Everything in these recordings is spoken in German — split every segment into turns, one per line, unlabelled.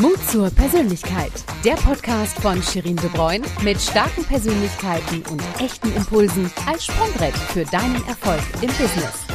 Mut zur Persönlichkeit. Der Podcast von Shirin De Bruyne mit starken Persönlichkeiten und echten Impulsen als Sprungbrett für deinen Erfolg im Business.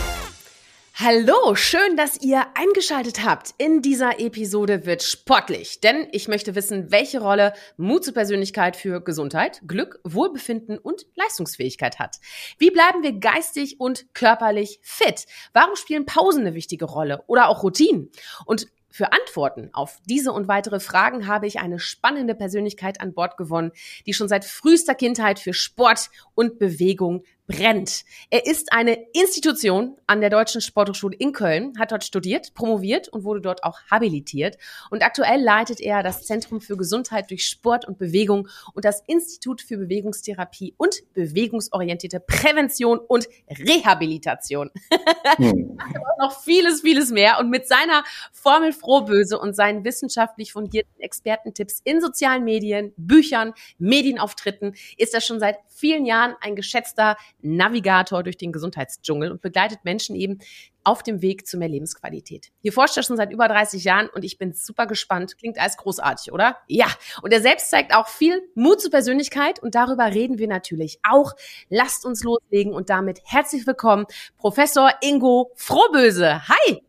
Hallo, schön, dass ihr eingeschaltet habt. In dieser Episode wird sportlich, denn ich möchte wissen, welche Rolle Mut zur Persönlichkeit für Gesundheit, Glück, Wohlbefinden und Leistungsfähigkeit hat. Wie bleiben wir geistig und körperlich fit? Warum spielen Pausen eine wichtige Rolle oder auch Routinen? Und für Antworten auf diese und weitere Fragen habe ich eine spannende Persönlichkeit an Bord gewonnen, die schon seit frühester Kindheit für Sport und Bewegung brennt. Er ist eine Institution an der Deutschen Sporthochschule in Köln, hat dort studiert, promoviert und wurde dort auch habilitiert. Und aktuell leitet er das Zentrum für Gesundheit durch Sport und Bewegung und das Institut für Bewegungstherapie und bewegungsorientierte Prävention und Rehabilitation. Hm. noch vieles, vieles mehr. Und mit seiner Formel Frohböse und seinen wissenschaftlich fundierten Expertentipps in sozialen Medien, Büchern, Medienauftritten ist er schon seit vielen Jahren ein geschätzter Navigator durch den Gesundheitsdschungel und begleitet Menschen eben auf dem Weg zu mehr Lebensqualität. Hier forscht er schon seit über 30 Jahren und ich bin super gespannt. Klingt alles großartig, oder? Ja. Und er selbst zeigt auch viel Mut zur Persönlichkeit und darüber reden wir natürlich auch. Lasst uns loslegen und damit herzlich willkommen, Professor Ingo Frohböse. Hi!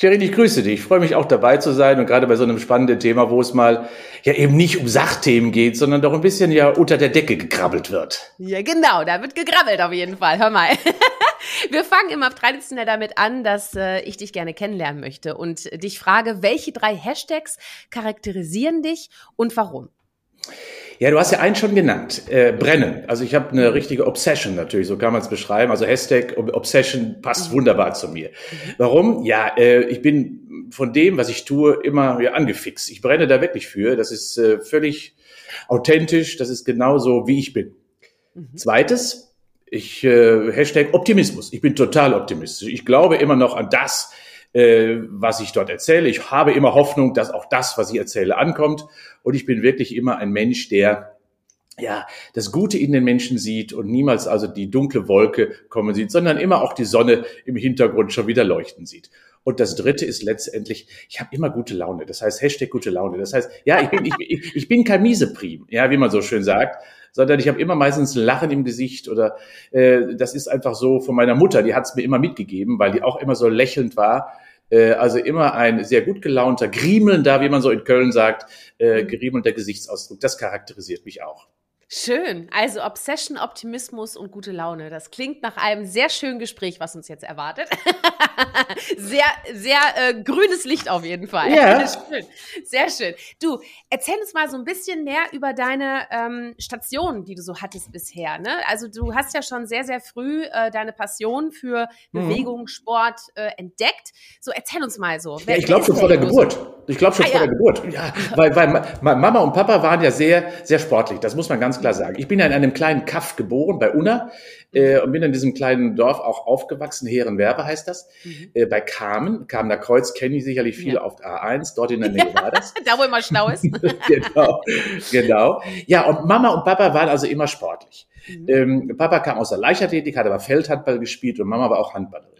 Sherin, ich grüße dich. Ich freue mich auch dabei zu sein und gerade bei so einem spannenden Thema, wo es mal ja eben nicht um Sachthemen geht, sondern doch ein bisschen ja unter der Decke gekrabbelt wird.
Ja, genau, da wird gekrabbelt auf jeden Fall. Hör mal. Wir fangen immer traditionell damit an, dass äh, ich dich gerne kennenlernen möchte und dich frage, welche drei Hashtags charakterisieren dich und warum?
Ja, du hast ja einen schon genannt, äh, brennen. Also ich habe eine richtige Obsession natürlich, so kann man es beschreiben. Also Hashtag Obsession passt mhm. wunderbar zu mir. Warum? Ja, äh, ich bin von dem, was ich tue, immer ja, angefixt. Ich brenne da wirklich für. Das ist äh, völlig authentisch. Das ist genauso, wie ich bin. Mhm. Zweites, ich äh, Hashtag Optimismus. Ich bin total optimistisch. Ich glaube immer noch an das, äh, was ich dort erzähle. Ich habe immer Hoffnung, dass auch das, was ich erzähle, ankommt. Und ich bin wirklich immer ein Mensch, der ja, das Gute in den Menschen sieht und niemals also die dunkle Wolke kommen sieht, sondern immer auch die Sonne im Hintergrund schon wieder leuchten sieht. Und das Dritte ist letztendlich, ich habe immer gute Laune. Das heißt Hashtag gute Laune. Das heißt, ja, ich bin, ich, ich, bin kein Mieseprim, ja, wie man so schön sagt, sondern ich habe immer meistens ein Lachen im Gesicht oder äh, das ist einfach so von meiner Mutter, die hat es mir immer mitgegeben, weil die auch immer so lächelnd war äh, also immer ein sehr gut gelaunter, griemelnder, wie man so in Köln sagt, äh, mhm. griemelnder Gesichtsausdruck. Das charakterisiert mich auch.
Schön. Also Obsession, Optimismus und gute Laune. Das klingt nach einem sehr schönen Gespräch, was uns jetzt erwartet. sehr, sehr äh, grünes Licht auf jeden Fall. Ja. schön. Sehr schön. Du, erzähl uns mal so ein bisschen mehr über deine ähm, Stationen, die du so hattest bisher. Ne? Also du hast ja schon sehr, sehr früh äh, deine Passion für mhm. Bewegung, Sport äh, entdeckt. So, erzähl uns mal so.
Ja, ich glaube schon vor der Geburt. Ich glaube schon ah, vor ja. der Geburt. Ja, weil, weil Mama und Papa waren ja sehr, sehr sportlich. Das muss man ganz klar sagen. Ich bin ja in einem kleinen Kaff geboren, bei Unna, äh, und bin in diesem kleinen Dorf auch aufgewachsen. Herrenwerbe heißt das. Mhm. Äh, bei Kamen, Kamener Kreuz kennen die sicherlich viele ja. auf der A1, dort in der Nähe war das.
da, wo immer schlau ist.
genau, genau. Ja, und Mama und Papa waren also immer sportlich. Mhm. Ähm, Papa kam aus der Leichtathletik, hat aber Feldhandball gespielt und Mama war auch Handballerin.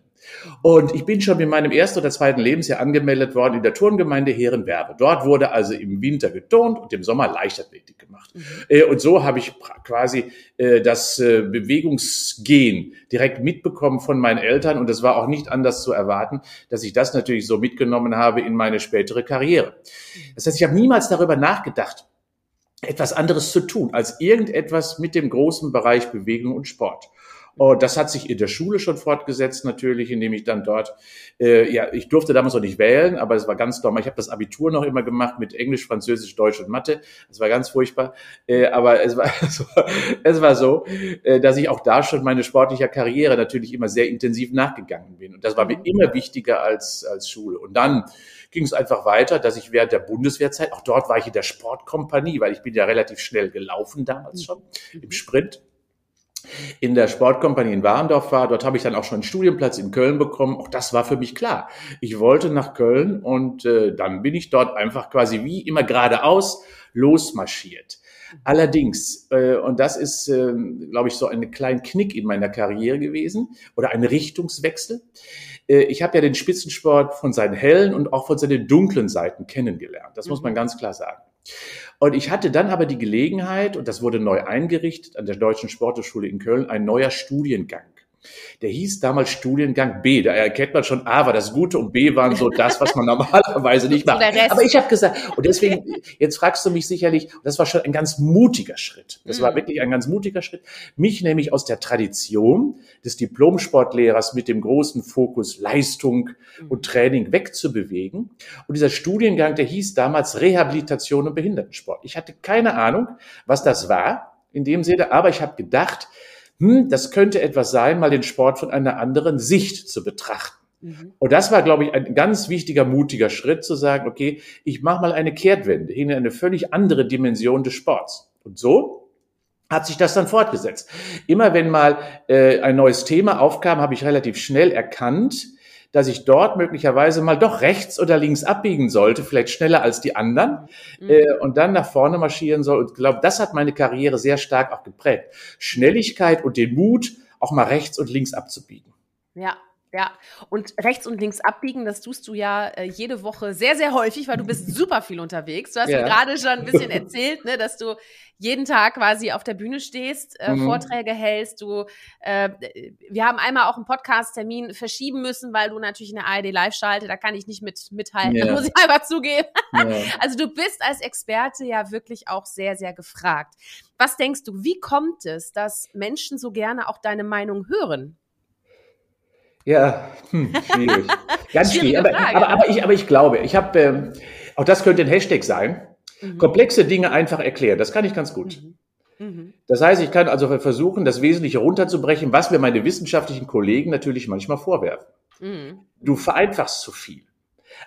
Und ich bin schon in meinem ersten oder zweiten Lebensjahr angemeldet worden in der Turngemeinde Herrenwerbe. Dort wurde also im Winter geturnt und im Sommer Leichtathletik gemacht. Mhm. Äh, und so habe ich quasi äh, das äh, Bewegungsgehen direkt mitbekommen von meinen Eltern. Und es war auch nicht anders zu erwarten, dass ich das natürlich so mitgenommen habe in meine spätere Karriere. Das heißt, ich habe niemals darüber nachgedacht, etwas anderes zu tun, als irgendetwas mit dem großen Bereich Bewegung und Sport. Und oh, das hat sich in der Schule schon fortgesetzt natürlich, indem ich dann dort, äh, ja, ich durfte damals noch nicht wählen, aber es war ganz normal. Ich habe das Abitur noch immer gemacht mit Englisch, Französisch, Deutsch und Mathe. Das war ganz furchtbar. Äh, aber es war, es war, es war so, äh, dass ich auch da schon meine sportliche Karriere natürlich immer sehr intensiv nachgegangen bin. Und das war mir immer wichtiger als, als Schule. Und dann ging es einfach weiter, dass ich während der Bundeswehrzeit, auch dort war ich in der Sportkompanie, weil ich bin ja relativ schnell gelaufen damals schon im Sprint in der Sportkompanie in Warendorf war. Dort habe ich dann auch schon einen Studienplatz in Köln bekommen. Auch das war für mich klar. Ich wollte nach Köln und äh, dann bin ich dort einfach quasi wie immer geradeaus losmarschiert. Allerdings, äh, und das ist, äh, glaube ich, so ein kleiner Knick in meiner Karriere gewesen oder ein Richtungswechsel. äh, ich habe ja den Spitzensport von seinen hellen und auch von seinen dunklen Seiten kennengelernt. Das mhm. muss man ganz klar sagen. Und ich hatte dann aber die Gelegenheit, und das wurde neu eingerichtet an der Deutschen Sporthochschule in Köln, ein neuer Studiengang. Der hieß damals Studiengang B. Da erkennt man schon, A war das Gute und B waren so das, was man normalerweise nicht macht. Aber ich habe gesagt, und deswegen, jetzt fragst du mich sicherlich, das war schon ein ganz mutiger Schritt. Das war mhm. wirklich ein ganz mutiger Schritt. Mich nämlich aus der Tradition des Diplomsportlehrers mit dem großen Fokus Leistung mhm. und Training wegzubewegen. Und dieser Studiengang, der hieß damals Rehabilitation und Behindertensport. Ich hatte keine Ahnung, was das war in dem Sinne, aber ich habe gedacht, hm, das könnte etwas sein, mal den Sport von einer anderen Sicht zu betrachten. Mhm. Und das war, glaube ich, ein ganz wichtiger, mutiger Schritt zu sagen, okay, ich mache mal eine Kehrtwende hin in eine völlig andere Dimension des Sports. Und so hat sich das dann fortgesetzt. Immer wenn mal äh, ein neues Thema aufkam, habe ich relativ schnell erkannt, dass ich dort möglicherweise mal doch rechts oder links abbiegen sollte, vielleicht schneller als die anderen, mhm. äh, und dann nach vorne marschieren soll. Und ich glaube, das hat meine Karriere sehr stark auch geprägt. Schnelligkeit und den Mut, auch mal rechts und links abzubiegen.
Ja, ja, und rechts und links abbiegen, das tust du ja äh, jede Woche sehr, sehr häufig, weil du bist super viel unterwegs. Du hast ja. mir gerade schon ein bisschen erzählt, ne, dass du jeden Tag quasi auf der Bühne stehst, äh, mhm. Vorträge hältst. Du, äh, wir haben einmal auch einen Podcast-Termin verschieben müssen, weil du natürlich in der ARD live schalte. Da kann ich nicht mit mithalten, ja. muss ich einfach zugeben. Ja. Also du bist als Experte ja wirklich auch sehr, sehr gefragt. Was denkst du, wie kommt es, dass Menschen so gerne auch deine Meinung hören?
Ja, hm, schwierig. Ganz schwierig. Aber, aber, aber, ich, aber ich glaube, ich habe, ähm, auch das könnte ein Hashtag sein, mhm. komplexe Dinge einfach erklären. Das kann ich ganz gut. Mhm. Mhm. Das heißt, ich kann also versuchen, das Wesentliche runterzubrechen, was mir meine wissenschaftlichen Kollegen natürlich manchmal vorwerfen. Mhm. Du vereinfachst zu viel.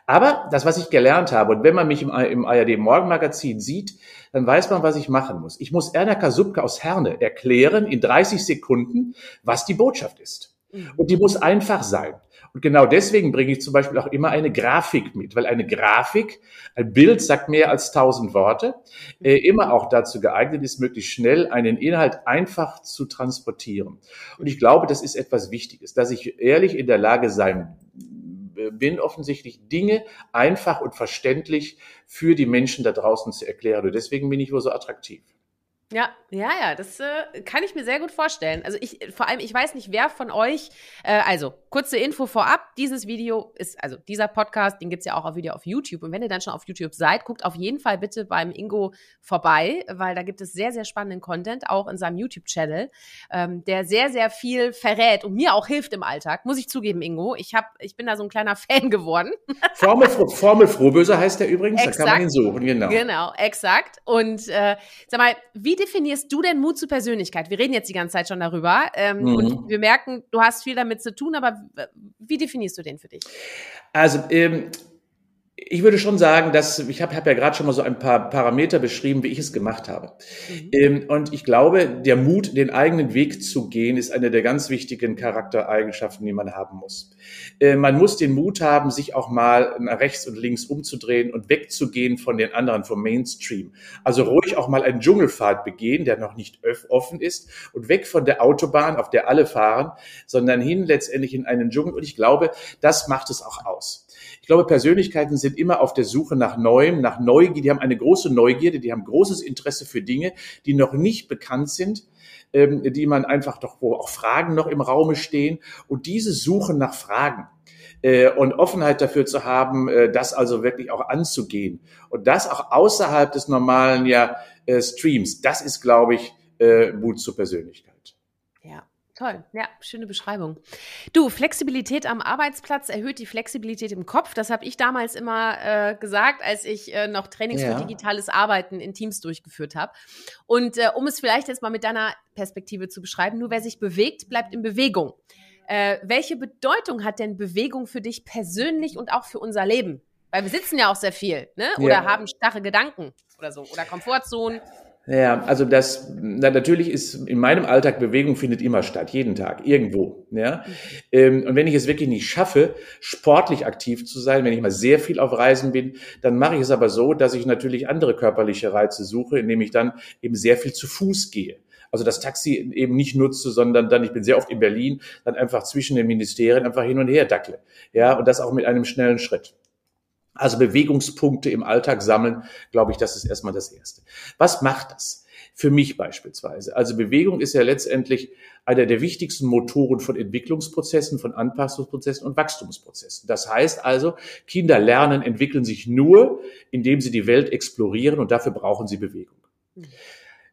Aber das, was ich gelernt habe, und wenn man mich im, im ARD Morgenmagazin sieht, dann weiß man, was ich machen muss. Ich muss Erna Kasubka aus Herne erklären in 30 Sekunden, was die Botschaft ist. Mhm. Und die muss einfach sein. Und genau deswegen bringe ich zum Beispiel auch immer eine Grafik mit, weil eine Grafik, ein Bild sagt mehr als tausend Worte, äh, immer auch dazu geeignet ist, möglichst schnell einen Inhalt einfach zu transportieren. Und ich glaube, das ist etwas Wichtiges, dass ich ehrlich in der Lage sein bin, offensichtlich Dinge einfach und verständlich für die Menschen da draußen zu erklären. Und deswegen bin ich wohl so attraktiv.
Ja, ja, ja, das äh, kann ich mir sehr gut vorstellen. Also ich, vor allem, ich weiß nicht, wer von euch, äh, also kurze Info vorab, dieses Video ist, also dieser Podcast, den gibt's ja auch Video auf YouTube. Und wenn ihr dann schon auf YouTube seid, guckt auf jeden Fall bitte beim Ingo vorbei, weil da gibt es sehr, sehr spannenden Content, auch in seinem YouTube-Channel, ähm, der sehr, sehr viel verrät und mir auch hilft im Alltag, muss ich zugeben, Ingo. Ich hab, ich bin da so ein kleiner Fan geworden.
Formel, Formel Frohböse heißt der übrigens, exakt, da kann man ihn suchen, genau.
Genau, exakt. Und äh, sag mal, wie definierst du denn Mut zur Persönlichkeit? Wir reden jetzt die ganze Zeit schon darüber ähm, mhm. und wir merken, du hast viel damit zu tun, aber wie definierst du den für dich?
Also ähm, ich würde schon sagen, dass ich habe hab ja gerade schon mal so ein paar Parameter beschrieben, wie ich es gemacht habe. Mhm. Ähm, und ich glaube, der Mut, den eigenen Weg zu gehen, ist eine der ganz wichtigen Charaktereigenschaften, die man haben muss. Äh, man muss den Mut haben, sich auch mal nach rechts und links umzudrehen und wegzugehen von den anderen, vom Mainstream. Also ruhig auch mal einen Dschungelpfad begehen, der noch nicht offen ist und weg von der Autobahn, auf der alle fahren, sondern hin letztendlich in einen Dschungel. Und ich glaube, das macht es auch aus. Ich glaube, Persönlichkeiten sind immer auf der Suche nach Neuem, nach Neugier. Die haben eine große Neugierde, die haben großes Interesse für Dinge, die noch nicht bekannt sind, ähm, die man einfach doch, wo auch Fragen noch im Raume stehen. Und diese Suche nach Fragen, äh, und Offenheit dafür zu haben, äh, das also wirklich auch anzugehen. Und das auch außerhalb des normalen ja, äh, Streams. Das ist, glaube ich, äh, Mut zur Persönlichkeit.
Toll, ja, schöne Beschreibung. Du, Flexibilität am Arbeitsplatz erhöht die Flexibilität im Kopf. Das habe ich damals immer äh, gesagt, als ich äh, noch Trainings ja. für digitales Arbeiten in Teams durchgeführt habe. Und äh, um es vielleicht jetzt mal mit deiner Perspektive zu beschreiben, nur wer sich bewegt, bleibt in Bewegung. Äh, welche Bedeutung hat denn Bewegung für dich persönlich und auch für unser Leben? Weil wir sitzen ja auch sehr viel, ne? Oder ja. haben starre Gedanken oder so. Oder Komfortzonen.
Ja, also das na, natürlich ist in meinem Alltag Bewegung findet immer statt, jeden Tag, irgendwo. Ja? Ähm, und wenn ich es wirklich nicht schaffe, sportlich aktiv zu sein, wenn ich mal sehr viel auf Reisen bin, dann mache ich es aber so, dass ich natürlich andere körperliche Reize suche, indem ich dann eben sehr viel zu Fuß gehe. also das Taxi eben nicht nutze, sondern dann, ich bin sehr oft in Berlin, dann einfach zwischen den Ministerien einfach hin und her dackle. Ja, und das auch mit einem schnellen Schritt. Also Bewegungspunkte im Alltag sammeln, glaube ich, das ist erstmal das Erste. Was macht das? Für mich beispielsweise. Also Bewegung ist ja letztendlich einer der wichtigsten Motoren von Entwicklungsprozessen, von Anpassungsprozessen und Wachstumsprozessen. Das heißt also, Kinder lernen, entwickeln sich nur, indem sie die Welt explorieren und dafür brauchen sie Bewegung. Mhm.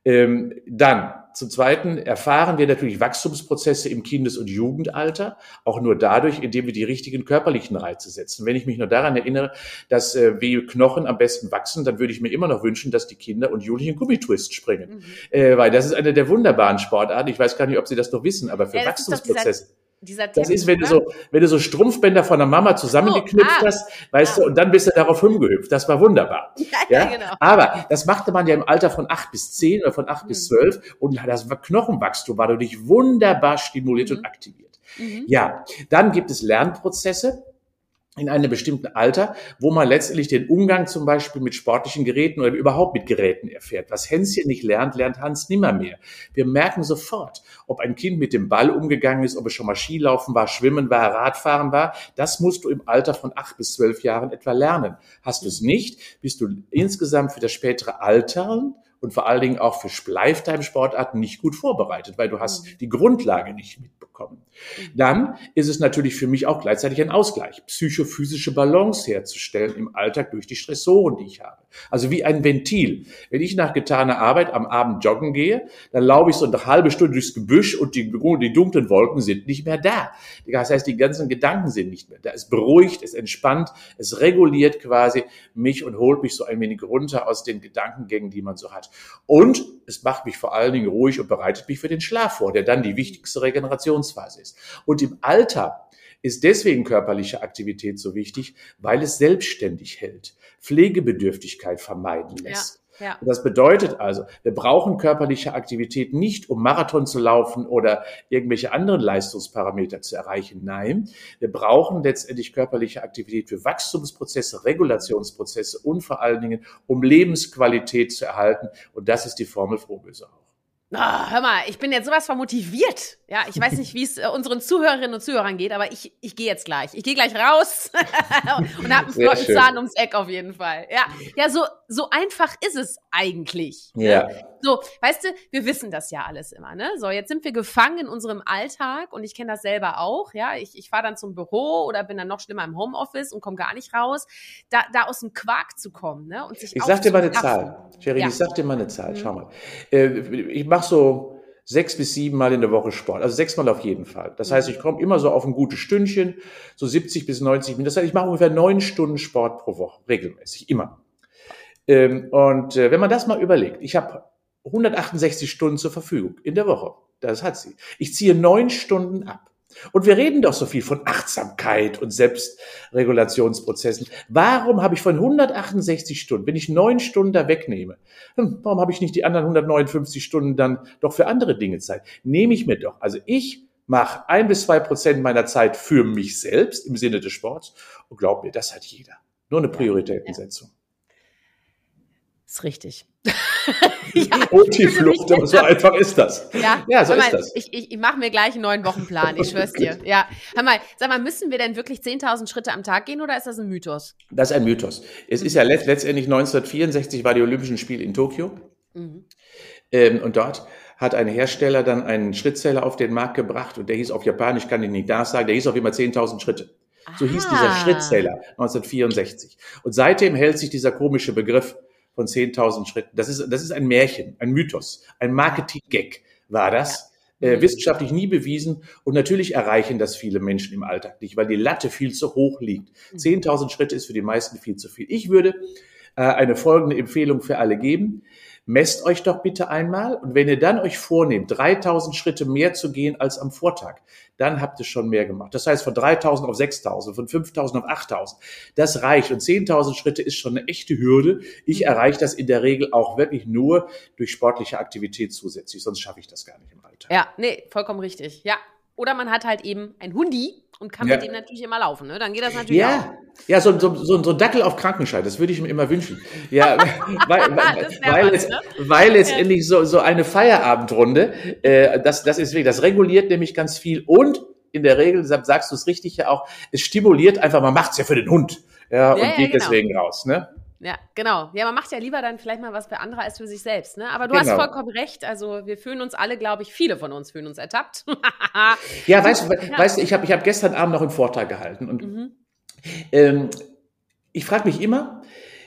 Ähm, dann, zum Zweiten, erfahren wir natürlich Wachstumsprozesse im Kindes- und Jugendalter, auch nur dadurch, indem wir die richtigen körperlichen Reize setzen. Wenn ich mich nur daran erinnere, dass äh, wie Knochen am besten wachsen, dann würde ich mir immer noch wünschen, dass die Kinder und Jugendlichen Gummitwist springen. Mhm. Äh, weil das ist eine der wunderbaren Sportarten. Ich weiß gar nicht, ob Sie das noch wissen, aber für ja, Wachstumsprozesse das ist, wenn du so, wenn du so Strumpfbänder von der Mama zusammengeknüpft oh, ah, hast, weißt ah. du, und dann bist du darauf rumgehüpft. Das war wunderbar. Ja, ja, genau. Aber das machte man ja im Alter von acht bis zehn oder von acht mhm. bis zwölf und das Knochenwachstum war dadurch wunderbar stimuliert mhm. und aktiviert. Mhm. Ja, dann gibt es Lernprozesse in einem bestimmten Alter, wo man letztendlich den Umgang zum Beispiel mit sportlichen Geräten oder überhaupt mit Geräten erfährt. Was Hänschen nicht lernt, lernt Hans nimmermehr. Wir merken sofort, ob ein Kind mit dem Ball umgegangen ist, ob es schon mal Skilaufen war, Schwimmen war, Radfahren war. Das musst du im Alter von acht bis zwölf Jahren etwa lernen. Hast du es nicht, bist du insgesamt für das spätere Altern und vor allen Dingen auch für Lifetime-Sportarten nicht gut vorbereitet, weil du hast mhm. die Grundlage nicht mitbekommen. Mhm. Dann ist es natürlich für mich auch gleichzeitig ein Ausgleich, psychophysische Balance herzustellen im Alltag durch die Stressoren, die ich habe. Also wie ein Ventil. Wenn ich nach getaner Arbeit am Abend joggen gehe, dann laufe ich so eine halbe Stunde durchs Gebüsch und die, die dunklen Wolken sind nicht mehr da. Das heißt, die ganzen Gedanken sind nicht mehr da. Es beruhigt, es entspannt, es reguliert quasi mich und holt mich so ein wenig runter aus den Gedankengängen, die man so hat. Und es macht mich vor allen Dingen ruhig und bereitet mich für den Schlaf vor, der dann die wichtigste Regenerationsphase ist. Und im Alter ist deswegen körperliche Aktivität so wichtig, weil es selbstständig hält, Pflegebedürftigkeit vermeiden lässt. Ja. Ja. Das bedeutet also, wir brauchen körperliche Aktivität nicht, um Marathon zu laufen oder irgendwelche anderen Leistungsparameter zu erreichen. Nein, wir brauchen letztendlich körperliche Aktivität für Wachstumsprozesse, Regulationsprozesse und vor allen Dingen, um Lebensqualität zu erhalten. Und das ist die Formel Frohböse auch.
Oh, hör mal, ich bin jetzt sowas von motiviert. Ja, ich weiß nicht, wie es äh, unseren Zuhörerinnen und Zuhörern geht, aber ich, ich gehe jetzt gleich. Ich gehe gleich raus und habe einen flotten Zahn ums Eck auf jeden Fall. Ja, ja, so so einfach ist es eigentlich. Ja. So, weißt du, wir wissen das ja alles immer, ne? So, jetzt sind wir gefangen in unserem Alltag und ich kenne das selber auch, ja. Ich, ich fahre dann zum Büro oder bin dann noch schlimmer im Homeoffice und komme gar nicht raus. Da, da aus dem Quark zu kommen, ne? Und sich
Ich sag dir mal eine Zahl. Sherry, ja. ich sag dir mal eine Zahl. Mhm. Schau mal. Äh, ich mache so sechs bis sieben Mal in der Woche Sport. Also sechs Mal auf jeden Fall. Das heißt, mhm. ich komme immer so auf ein gutes Stündchen, so 70 bis 90 Minuten. Das heißt, ich mache ungefähr neun Stunden Sport pro Woche, regelmäßig, immer. Ähm, und äh, wenn man das mal überlegt, ich habe 168 Stunden zur Verfügung in der Woche. Das hat sie. Ich ziehe neun Stunden ab. Und wir reden doch so viel von Achtsamkeit und Selbstregulationsprozessen. Warum habe ich von 168 Stunden, wenn ich neun Stunden da wegnehme, hm, warum habe ich nicht die anderen 159 Stunden dann doch für andere Dinge Zeit? Nehme ich mir doch. Also ich mache ein bis zwei Prozent meiner Zeit für mich selbst im Sinne des Sports. Und glaub mir, das hat jeder. Nur eine Prioritätensetzung.
Ist richtig.
ja, und die Flucht, aber so einfach ist das.
Ja, ja so mal, ist das. Ich, ich, ich mache mir gleich einen neuen Wochenplan, ich schwör's dir. Ja, hör mal, sag mal, müssen wir denn wirklich 10.000 Schritte am Tag gehen oder ist das ein Mythos?
Das ist ein Mythos. Es ist ja let letztendlich 1964 war die Olympischen Spiele in Tokio. Mhm. Ähm, und dort hat ein Hersteller dann einen Schrittzähler auf den Markt gebracht und der hieß auf Japanisch, kann ich nicht da sagen, der hieß auf immer 10.000 Schritte. So Aha. hieß dieser Schrittzähler 1964. Und seitdem hält sich dieser komische Begriff von 10.000 Schritten. Das ist, das ist ein Märchen, ein Mythos, ein Marketing-Gag war das. Äh, wissenschaftlich nie bewiesen und natürlich erreichen das viele Menschen im Alltag nicht, weil die Latte viel zu hoch liegt. 10.000 mhm. Schritte ist für die meisten viel zu viel. Ich würde äh, eine folgende Empfehlung für alle geben. Messt euch doch bitte einmal und wenn ihr dann euch vornehmt, 3000 Schritte mehr zu gehen als am Vortag, dann habt ihr schon mehr gemacht. Das heißt von 3000 auf 6000, von 5000 auf 8000. Das reicht und 10.000 Schritte ist schon eine echte Hürde. Ich erreiche das in der Regel auch wirklich nur durch sportliche Aktivität zusätzlich, sonst schaffe ich das gar nicht im Alter.
Ja, nee, vollkommen richtig. Ja, oder man hat halt eben ein Hundi und kann ja. mit dem natürlich immer laufen. Ne? Dann geht das natürlich
ja. auch. Ja, so, so, so, so ein Dackel auf Krankenschein, das würde ich mir immer wünschen. Ja, weil, weil, weil, es, ne? weil letztendlich so, so eine Feierabendrunde, äh, das, das ist wirklich, das reguliert nämlich ganz viel und in der Regel, sagst du es richtig ja auch, es stimuliert einfach, man macht es ja für den Hund ja, und ja, geht genau. deswegen raus. Ne?
Ja, genau. Ja, man macht ja lieber dann vielleicht mal was für andere als für sich selbst. Ne? Aber du genau. hast vollkommen recht. Also wir fühlen uns alle, glaube ich, viele von uns fühlen uns ertappt.
ja, weißt du, ja. weißt du, ich habe ich hab gestern Abend noch einen Vortrag gehalten und mhm. ähm, ich frage mich immer,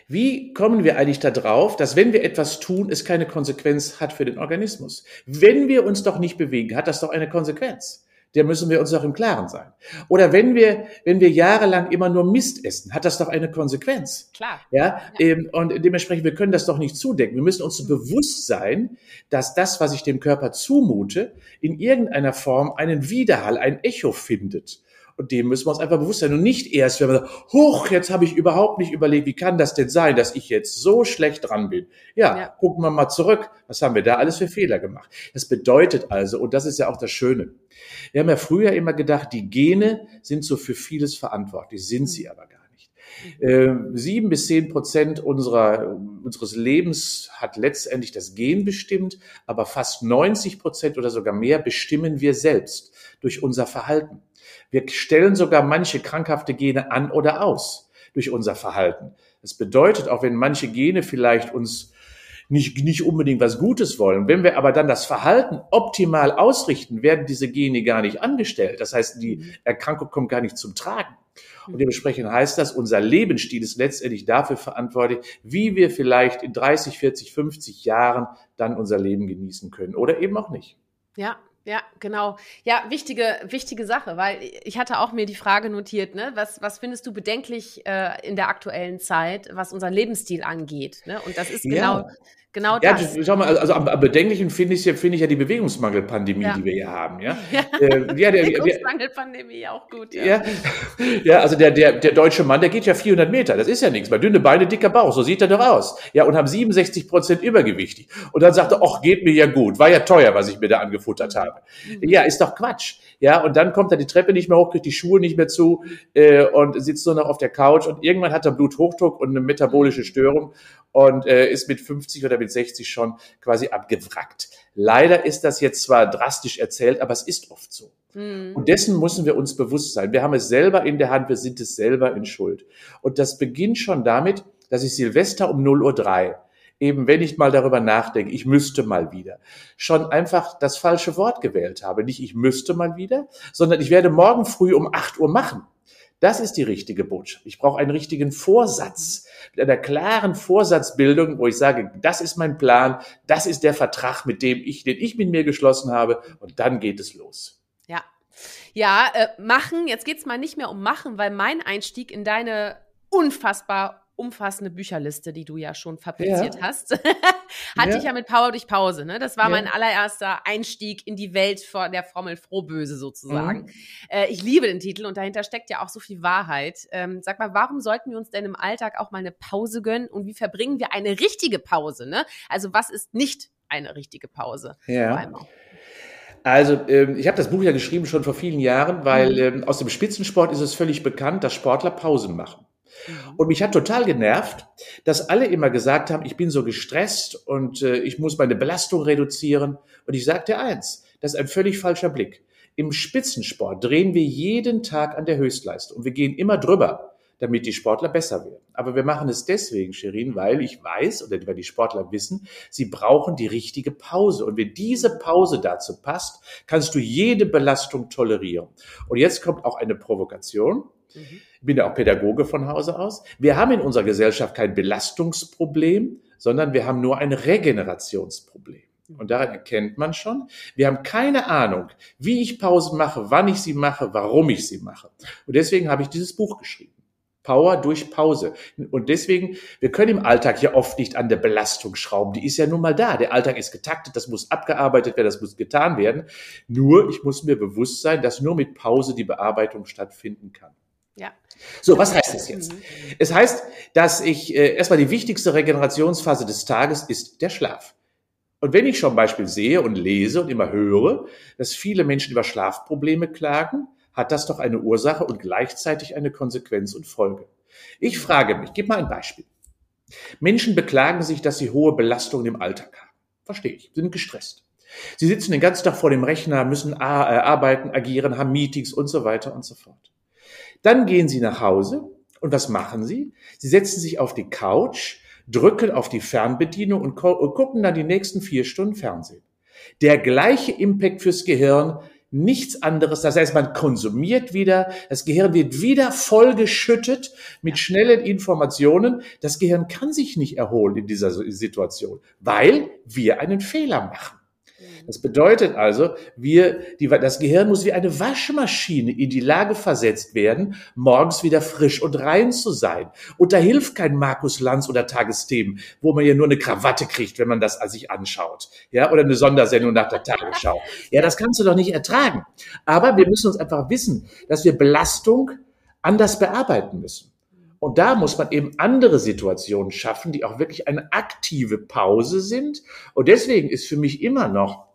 wie kommen wir eigentlich darauf, dass wenn wir etwas tun, es keine Konsequenz hat für den Organismus? Wenn wir uns doch nicht bewegen, hat das doch eine Konsequenz der müssen wir uns doch im Klaren sein. Oder wenn wir, wenn wir jahrelang immer nur Mist essen, hat das doch eine Konsequenz.
Klar.
Ja, ja. und dementsprechend, wir können das doch nicht zudecken. Wir müssen uns bewusst sein, dass das, was ich dem Körper zumute, in irgendeiner Form einen Widerhall, ein Echo findet. Und dem müssen wir uns einfach bewusst sein. Und nicht erst, wenn wir sagen, hoch, jetzt habe ich überhaupt nicht überlegt, wie kann das denn sein, dass ich jetzt so schlecht dran bin. Ja, ja, gucken wir mal zurück. Was haben wir da alles für Fehler gemacht? Das bedeutet also, und das ist ja auch das Schöne. Wir haben ja früher immer gedacht, die Gene sind so für vieles verantwortlich, sind sie aber gar nicht. Äh, sieben bis zehn Prozent unserer, unseres Lebens hat letztendlich das Gen bestimmt, aber fast 90 Prozent oder sogar mehr bestimmen wir selbst durch unser Verhalten. Wir stellen sogar manche krankhafte Gene an oder aus durch unser Verhalten. Das bedeutet, auch wenn manche Gene vielleicht uns nicht, nicht unbedingt was Gutes wollen, wenn wir aber dann das Verhalten optimal ausrichten, werden diese Gene gar nicht angestellt. Das heißt, die. Erkrankung kommt gar nicht zum Tragen. Und dementsprechend heißt das, unser Lebensstil ist letztendlich dafür verantwortlich, wie wir vielleicht in 30, 40, 50 Jahren dann unser Leben genießen können oder eben auch nicht.
Ja, ja, genau. Ja, wichtige, wichtige Sache, weil ich hatte auch mir die Frage notiert, ne, was, was findest du bedenklich äh, in der aktuellen Zeit, was unseren Lebensstil angeht? Ne? Und das ist genau, ja. Genau
ja, das. schau mal, also am, am bedenklichen finde ich, finde ich ja die Bewegungsmangelpandemie, ja. die wir hier haben. Ja, ja.
Äh, ja der, Bewegungsmangelpandemie auch gut.
Ja, ja, ja also der, der, der deutsche Mann, der geht ja 400 Meter, das ist ja nichts. Mal dünne Beine, dicker Bauch, so sieht er doch aus. Ja, und haben 67 Prozent übergewichtig. Und dann sagt er, ach, geht mir ja gut, war ja teuer, was ich mir da angefuttert habe. Mhm. Ja, ist doch Quatsch. Ja, und dann kommt er die Treppe nicht mehr hoch, kriegt die Schuhe nicht mehr zu äh, und sitzt nur noch auf der Couch und irgendwann hat er Bluthochdruck und eine metabolische Störung und äh, ist mit 50 oder mit 60 schon quasi abgewrackt. Leider ist das jetzt zwar drastisch erzählt, aber es ist oft so. Mhm. Und dessen müssen wir uns bewusst sein. Wir haben es selber in der Hand, wir sind es selber in Schuld. Und das beginnt schon damit, dass ich Silvester um 0 Uhr drei eben wenn ich mal darüber nachdenke, ich müsste mal wieder, schon einfach das falsche Wort gewählt habe. Nicht ich müsste mal wieder, sondern ich werde morgen früh um 8 Uhr machen. Das ist die richtige Botschaft. Ich brauche einen richtigen Vorsatz, mit einer klaren Vorsatzbildung, wo ich sage, das ist mein Plan, das ist der Vertrag, mit dem ich, den ich mit mir geschlossen habe, und dann geht es los.
Ja. Ja, äh, machen, jetzt geht's mal nicht mehr um machen, weil mein Einstieg in deine unfassbar umfassende Bücherliste, die du ja schon fabriziert ja. hast, hatte ja. ich ja mit Power durch Pause. Ne? Das war ja. mein allererster Einstieg in die Welt von der Formel Frohböse sozusagen. Mhm. Äh, ich liebe den Titel und dahinter steckt ja auch so viel Wahrheit. Ähm, sag mal, warum sollten wir uns denn im Alltag auch mal eine Pause gönnen und wie verbringen wir eine richtige Pause? Ne? Also was ist nicht eine richtige Pause?
Ja. Also ähm, ich habe das Buch ja geschrieben schon vor vielen Jahren, weil mhm. ähm, aus dem Spitzensport ist es völlig bekannt, dass Sportler Pausen machen. Mhm. Und mich hat total genervt, dass alle immer gesagt haben, ich bin so gestresst und äh, ich muss meine Belastung reduzieren. Und ich sagte eins, das ist ein völlig falscher Blick. Im Spitzensport drehen wir jeden Tag an der Höchstleistung und wir gehen immer drüber, damit die Sportler besser werden. Aber wir machen es deswegen, Sherin, weil ich weiß oder weil die Sportler wissen, sie brauchen die richtige Pause. Und wenn diese Pause dazu passt, kannst du jede Belastung tolerieren. Und jetzt kommt auch eine Provokation. Ich bin ja auch Pädagoge von Hause aus. Wir haben in unserer Gesellschaft kein Belastungsproblem, sondern wir haben nur ein Regenerationsproblem. Und daran erkennt man schon, wir haben keine Ahnung, wie ich Pausen mache, wann ich sie mache, warum ich sie mache. Und deswegen habe ich dieses Buch geschrieben. Power durch Pause. Und deswegen, wir können im Alltag ja oft nicht an der Belastung schrauben. Die ist ja nun mal da. Der Alltag ist getaktet, das muss abgearbeitet werden, das muss getan werden. Nur, ich muss mir bewusst sein, dass nur mit Pause die Bearbeitung stattfinden kann.
Ja.
So, was heißt das jetzt? Mhm. Es heißt, dass ich äh, erstmal die wichtigste Regenerationsphase des Tages ist der Schlaf. Und wenn ich schon Beispiel sehe und lese und immer höre, dass viele Menschen über Schlafprobleme klagen, hat das doch eine Ursache und gleichzeitig eine Konsequenz und Folge. Ich frage mich, gib mal ein Beispiel. Menschen beklagen sich, dass sie hohe Belastungen im Alltag haben. Verstehe ich, sind gestresst. Sie sitzen den ganzen Tag vor dem Rechner, müssen äh, arbeiten, agieren, haben Meetings und so weiter und so fort. Dann gehen sie nach Hause und was machen sie? Sie setzen sich auf die Couch, drücken auf die Fernbedienung und gucken dann die nächsten vier Stunden Fernsehen. Der gleiche Impact fürs Gehirn, nichts anderes. Das heißt, man konsumiert wieder, das Gehirn wird wieder vollgeschüttet mit schnellen Informationen. Das Gehirn kann sich nicht erholen in dieser Situation, weil wir einen Fehler machen. Das bedeutet also, wir, die, das Gehirn muss wie eine Waschmaschine in die Lage versetzt werden, morgens wieder frisch und rein zu sein. Und da hilft kein Markus Lanz oder Tagesthemen, wo man ja nur eine Krawatte kriegt, wenn man das sich anschaut. Ja, oder eine Sondersendung nach der Tagesschau. Ja, das kannst du doch nicht ertragen. Aber wir müssen uns einfach wissen, dass wir Belastung anders bearbeiten müssen. Und da muss man eben andere Situationen schaffen, die auch wirklich eine aktive Pause sind. Und deswegen ist für mich immer noch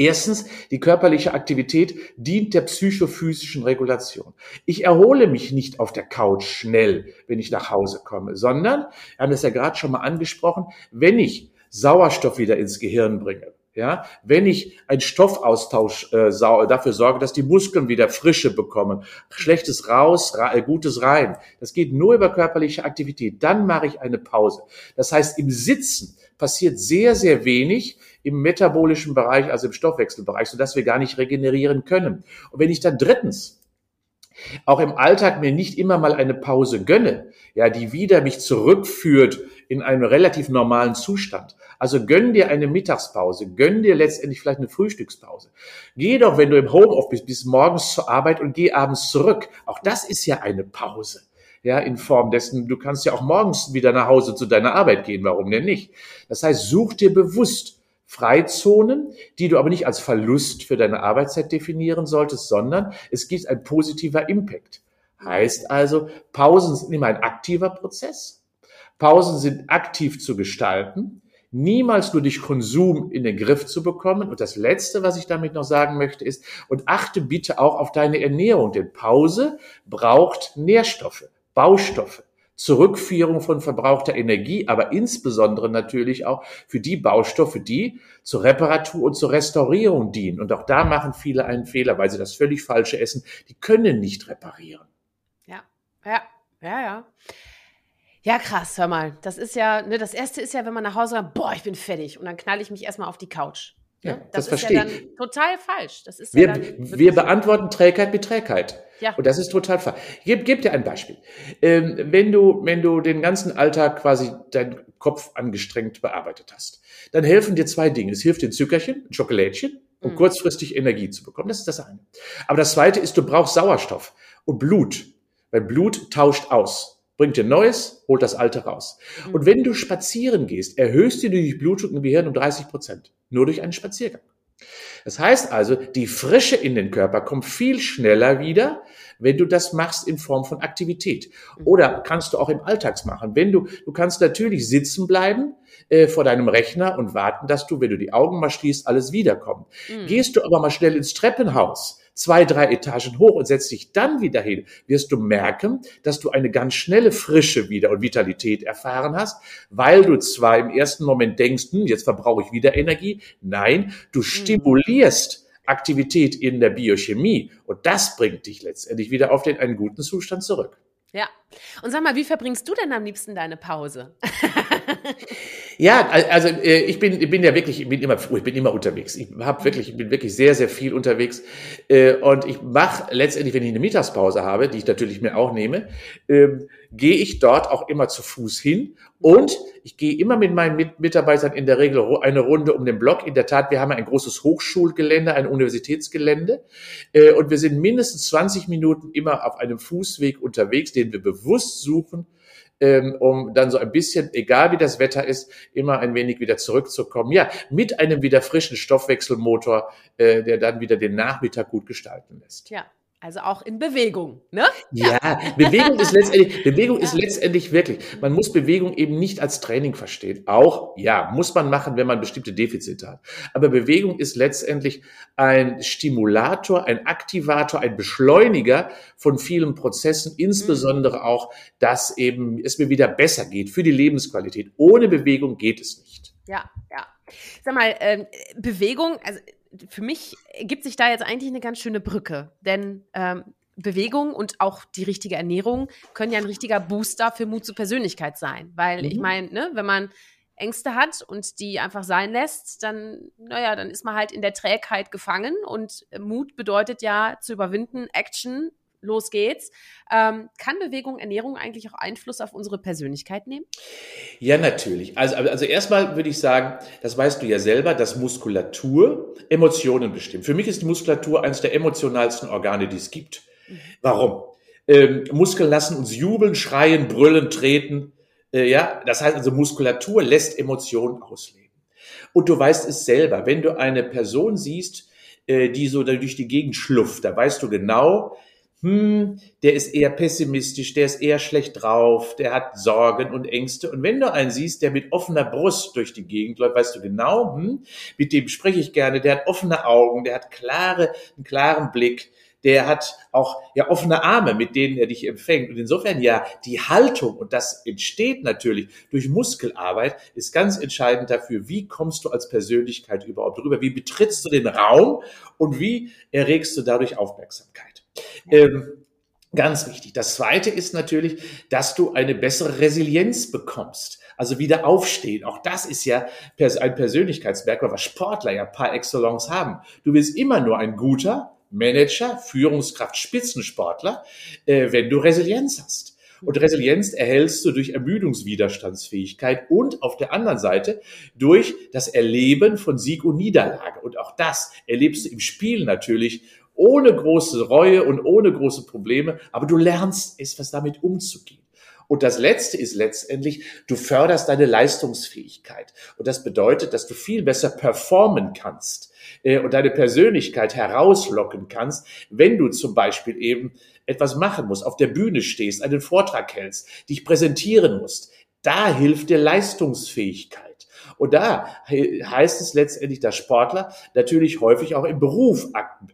Erstens, die körperliche Aktivität dient der psychophysischen Regulation. Ich erhole mich nicht auf der Couch schnell, wenn ich nach Hause komme, sondern, wir haben das ja gerade schon mal angesprochen, wenn ich Sauerstoff wieder ins Gehirn bringe, ja, wenn ich einen Stoffaustausch äh, dafür sorge, dass die Muskeln wieder Frische bekommen, schlechtes raus, äh, gutes rein, das geht nur über körperliche Aktivität. Dann mache ich eine Pause. Das heißt, im Sitzen passiert sehr, sehr wenig im metabolischen Bereich, also im Stoffwechselbereich, sodass wir gar nicht regenerieren können. Und wenn ich dann drittens auch im Alltag mir nicht immer mal eine Pause gönne, ja, die wieder mich zurückführt in einen relativ normalen Zustand. Also gönn dir eine Mittagspause, gönn dir letztendlich vielleicht eine Frühstückspause. Geh doch, wenn du im Homeoffice bist, morgens zur Arbeit und geh abends zurück. Auch das ist ja eine Pause. Ja, in Form dessen, du kannst ja auch morgens wieder nach Hause zu deiner Arbeit gehen. Warum denn nicht? Das heißt, such dir bewusst Freizonen, die du aber nicht als Verlust für deine Arbeitszeit definieren solltest, sondern es gibt ein positiver Impact. Heißt also, Pausen sind immer ein aktiver Prozess. Pausen sind aktiv zu gestalten, niemals nur durch Konsum in den Griff zu bekommen. Und das Letzte, was ich damit noch sagen möchte, ist, und achte bitte auch auf deine Ernährung, denn Pause braucht Nährstoffe, Baustoffe. Zurückführung von verbrauchter Energie, aber insbesondere natürlich auch für die Baustoffe, die zur Reparatur und zur Restaurierung dienen. Und auch da machen viele einen Fehler, weil sie das völlig falsche essen. Die können nicht reparieren.
Ja, ja, ja, ja. Ja, krass, hör mal. Das ist ja, ne, das erste ist ja, wenn man nach Hause kommt, boah, ich bin fertig. Und dann knall ich mich erstmal auf die Couch.
Ja, das, das verstehe ja
ich. total falsch. Das ist
wir,
ja
wir beantworten Trägheit mit Trägheit. Ja. Und das ist total falsch. Ich gebe geb dir ein Beispiel. Ähm, wenn du, wenn du den ganzen Alltag quasi deinen Kopf angestrengt bearbeitet hast, dann helfen dir zwei Dinge. Es hilft dir ein Zuckerchen, ein Schokolädchen, um mhm. kurzfristig Energie zu bekommen. Das ist das eine. Aber das zweite ist, du brauchst Sauerstoff und Blut. Weil Blut tauscht aus bringt dir Neues, holt das Alte raus. Mhm. Und wenn du spazieren gehst, erhöhst du die Durchblutung im Gehirn um 30 Prozent. Nur durch einen Spaziergang. Das heißt also, die Frische in den Körper kommt viel schneller wieder, wenn du das machst in Form von Aktivität. Oder kannst du auch im Alltags machen. Wenn du, du kannst natürlich sitzen bleiben äh, vor deinem Rechner und warten, dass du, wenn du die Augen mal schließt, alles wiederkommt. Mhm. Gehst du aber mal schnell ins Treppenhaus, zwei, drei Etagen hoch und setzt dich dann wieder hin, wirst du merken, dass du eine ganz schnelle Frische wieder und Vitalität erfahren hast, weil du zwar im ersten Moment denkst, hm, jetzt verbrauche ich wieder Energie. Nein, du mhm. stimulierst Aktivität in der Biochemie und das bringt dich letztendlich wieder auf den einen guten Zustand zurück.
Ja. Und sag mal, wie verbringst du denn am liebsten deine Pause?
ja, also äh, ich bin, ich bin ja wirklich, ich bin immer, ich bin immer unterwegs. Ich habe wirklich, ich bin wirklich sehr, sehr viel unterwegs äh, und ich mache letztendlich, wenn ich eine Mittagspause habe, die ich natürlich mir auch nehme, ähm, gehe ich dort auch immer zu Fuß hin und ich gehe immer mit meinen Mitarbeitern in der Regel eine Runde um den Block. In der Tat, wir haben ein großes Hochschulgelände, ein Universitätsgelände äh, und wir sind mindestens 20 Minuten immer auf einem Fußweg unterwegs, den wir bewusst suchen, ähm, um dann so ein bisschen, egal wie das Wetter ist, immer ein wenig wieder zurückzukommen. Ja, mit einem wieder frischen Stoffwechselmotor, äh, der dann wieder den Nachmittag gut gestalten lässt.
Ja, Also auch in Bewegung, ne?
Ja, Bewegung ist letztendlich, Bewegung ja. ist letztendlich wirklich, man muss Bewegung eben nicht als Training verstehen. Auch, ja, muss man machen, wenn man bestimmte Defizite hat. Aber Bewegung ist letztendlich ein Stimulator, ein Aktivator, ein Beschleuniger von vielen Prozessen, insbesondere mhm. auch, dass eben es mir wieder besser geht für die Lebensqualität. Ohne Bewegung geht es nicht.
Ja, ja. Sag mal, ähm, Bewegung, also für mich gibt sich da jetzt eigentlich eine ganz schöne Brücke, denn ähm, Bewegung und auch die richtige Ernährung können ja ein richtiger Booster für Mut zur Persönlichkeit sein, weil mhm. ich meine, ne, wenn man Ängste hat und die einfach sein lässt, dann, naja, dann ist man halt in der Trägheit gefangen. Und Mut bedeutet ja zu überwinden, Action, los geht's. Ähm, kann Bewegung, Ernährung eigentlich auch Einfluss auf unsere Persönlichkeit nehmen?
Ja, natürlich. Also, also erstmal würde ich sagen, das weißt du ja selber, dass Muskulatur Emotionen bestimmt. Für mich ist die Muskulatur eines der emotionalsten Organe, die es gibt. Mhm. Warum? Ähm, Muskeln lassen uns jubeln, schreien, brüllen, treten. Äh, ja, das heißt also, Muskulatur lässt Emotionen ausleben. Und du weißt es selber, wenn du eine Person siehst, äh, die so durch die Gegend schlufft, da weißt du genau, hm, der ist eher pessimistisch, der ist eher schlecht drauf, der hat Sorgen und Ängste. Und wenn du einen siehst, der mit offener Brust durch die Gegend läuft, weißt du genau, hm, mit dem spreche ich gerne, der hat offene Augen, der hat klare, einen klaren Blick, der hat auch ja offene Arme, mit denen er dich empfängt. Und insofern ja, die Haltung, und das entsteht natürlich durch Muskelarbeit, ist ganz entscheidend dafür, wie kommst du als Persönlichkeit überhaupt rüber, wie betrittst du den Raum und wie erregst du dadurch Aufmerksamkeit. Ähm, ganz wichtig. Das zweite ist natürlich, dass du eine bessere Resilienz bekommst. Also wieder aufstehen. Auch das ist ja ein Persönlichkeitsmerkmal, was Sportler ja par excellence haben. Du bist immer nur ein guter Manager, Führungskraft, Spitzensportler, äh, wenn du Resilienz hast. Und Resilienz erhältst du durch Ermüdungswiderstandsfähigkeit und auf der anderen Seite durch das Erleben von Sieg und Niederlage. Und auch das erlebst du im Spiel natürlich ohne große Reue und ohne große Probleme, aber du lernst es, was damit umzugehen. Und das Letzte ist letztendlich, du förderst deine Leistungsfähigkeit. Und das bedeutet, dass du viel besser performen kannst äh, und deine Persönlichkeit herauslocken kannst, wenn du zum Beispiel eben etwas machen musst, auf der Bühne stehst, einen Vortrag hältst, dich präsentieren musst. Da hilft dir Leistungsfähigkeit. Und da heißt es letztendlich, dass Sportler natürlich häufig auch im Beruf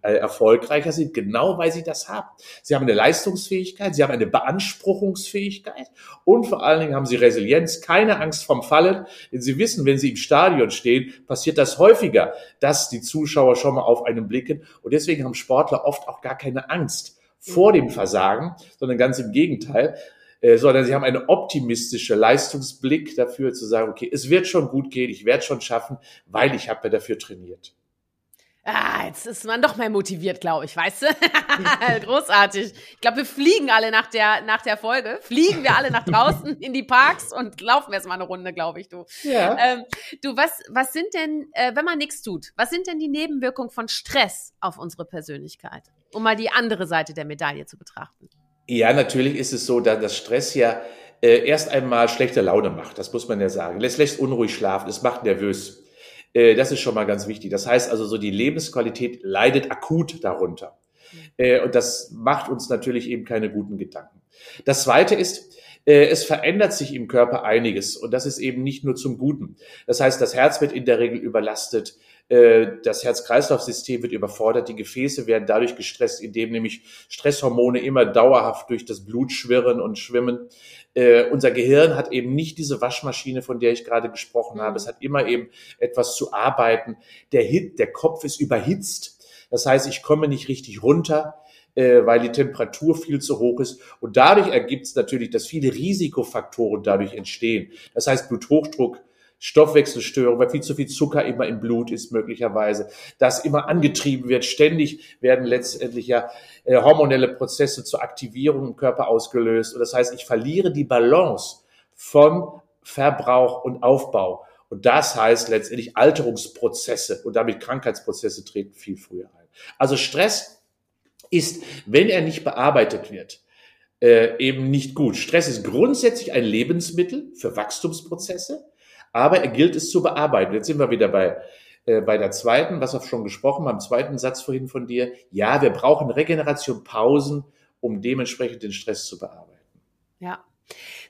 äh, erfolgreicher sind, genau weil sie das haben. Sie haben eine Leistungsfähigkeit, sie haben eine Beanspruchungsfähigkeit und vor allen Dingen haben sie Resilienz, keine Angst vom Fallen, denn sie wissen, wenn sie im Stadion stehen, passiert das häufiger, dass die Zuschauer schon mal auf einen blicken. Und deswegen haben Sportler oft auch gar keine Angst vor dem Versagen, sondern ganz im Gegenteil. Äh, sondern sie haben einen optimistischen Leistungsblick dafür zu sagen, okay, es wird schon gut gehen, ich werde schon schaffen, weil ich habe ja dafür trainiert.
Ah, jetzt ist man doch mehr motiviert, glaube ich, weißt du? Großartig. Ich glaube, wir fliegen alle nach der, nach der Folge, fliegen wir alle nach draußen in die Parks und laufen erstmal eine Runde, glaube ich, du. Ja. Ähm, du, was, was sind denn, äh, wenn man nichts tut, was sind denn die Nebenwirkungen von Stress auf unsere Persönlichkeit? Um mal die andere Seite der Medaille zu betrachten.
Ja, natürlich ist es so, dass das Stress ja äh, erst einmal schlechte Laune macht. Das muss man ja sagen. Es lässt unruhig schlafen, es macht nervös. Äh, das ist schon mal ganz wichtig. Das heißt also, so die Lebensqualität leidet akut darunter. Äh, und das macht uns natürlich eben keine guten Gedanken. Das zweite ist, äh, es verändert sich im Körper einiges und das ist eben nicht nur zum Guten. Das heißt, das Herz wird in der Regel überlastet, das Herz-Kreislauf-System wird überfordert, die Gefäße werden dadurch gestresst, indem nämlich Stresshormone immer dauerhaft durch das Blut schwirren und schwimmen. Äh, unser Gehirn hat eben nicht diese Waschmaschine, von der ich gerade gesprochen habe. Mhm. Es hat immer eben etwas zu arbeiten. Der Hit, der Kopf ist überhitzt. Das heißt, ich komme nicht richtig runter äh, weil die Temperatur viel zu hoch ist. Und dadurch ergibt es natürlich, dass viele Risikofaktoren dadurch entstehen. Das heißt, Bluthochdruck, Stoffwechselstörung, weil viel zu viel Zucker immer im Blut ist möglicherweise, das immer angetrieben wird. Ständig werden letztendlich ja äh, hormonelle Prozesse zur Aktivierung im Körper ausgelöst. Und das heißt, ich verliere die Balance von Verbrauch und Aufbau. Und das heißt letztendlich Alterungsprozesse und damit Krankheitsprozesse treten viel früher ein. Also Stress ist, wenn er nicht bearbeitet wird, äh, eben nicht gut. Stress ist grundsätzlich ein Lebensmittel für Wachstumsprozesse aber er gilt es zu bearbeiten. Jetzt sind wir wieder bei Äh, bei der zweiten, was wir schon gesprochen, beim zweiten Satz vorhin von dir, ja, wir brauchen Regeneration, Pausen, um dementsprechend den Stress zu bearbeiten.
Ja.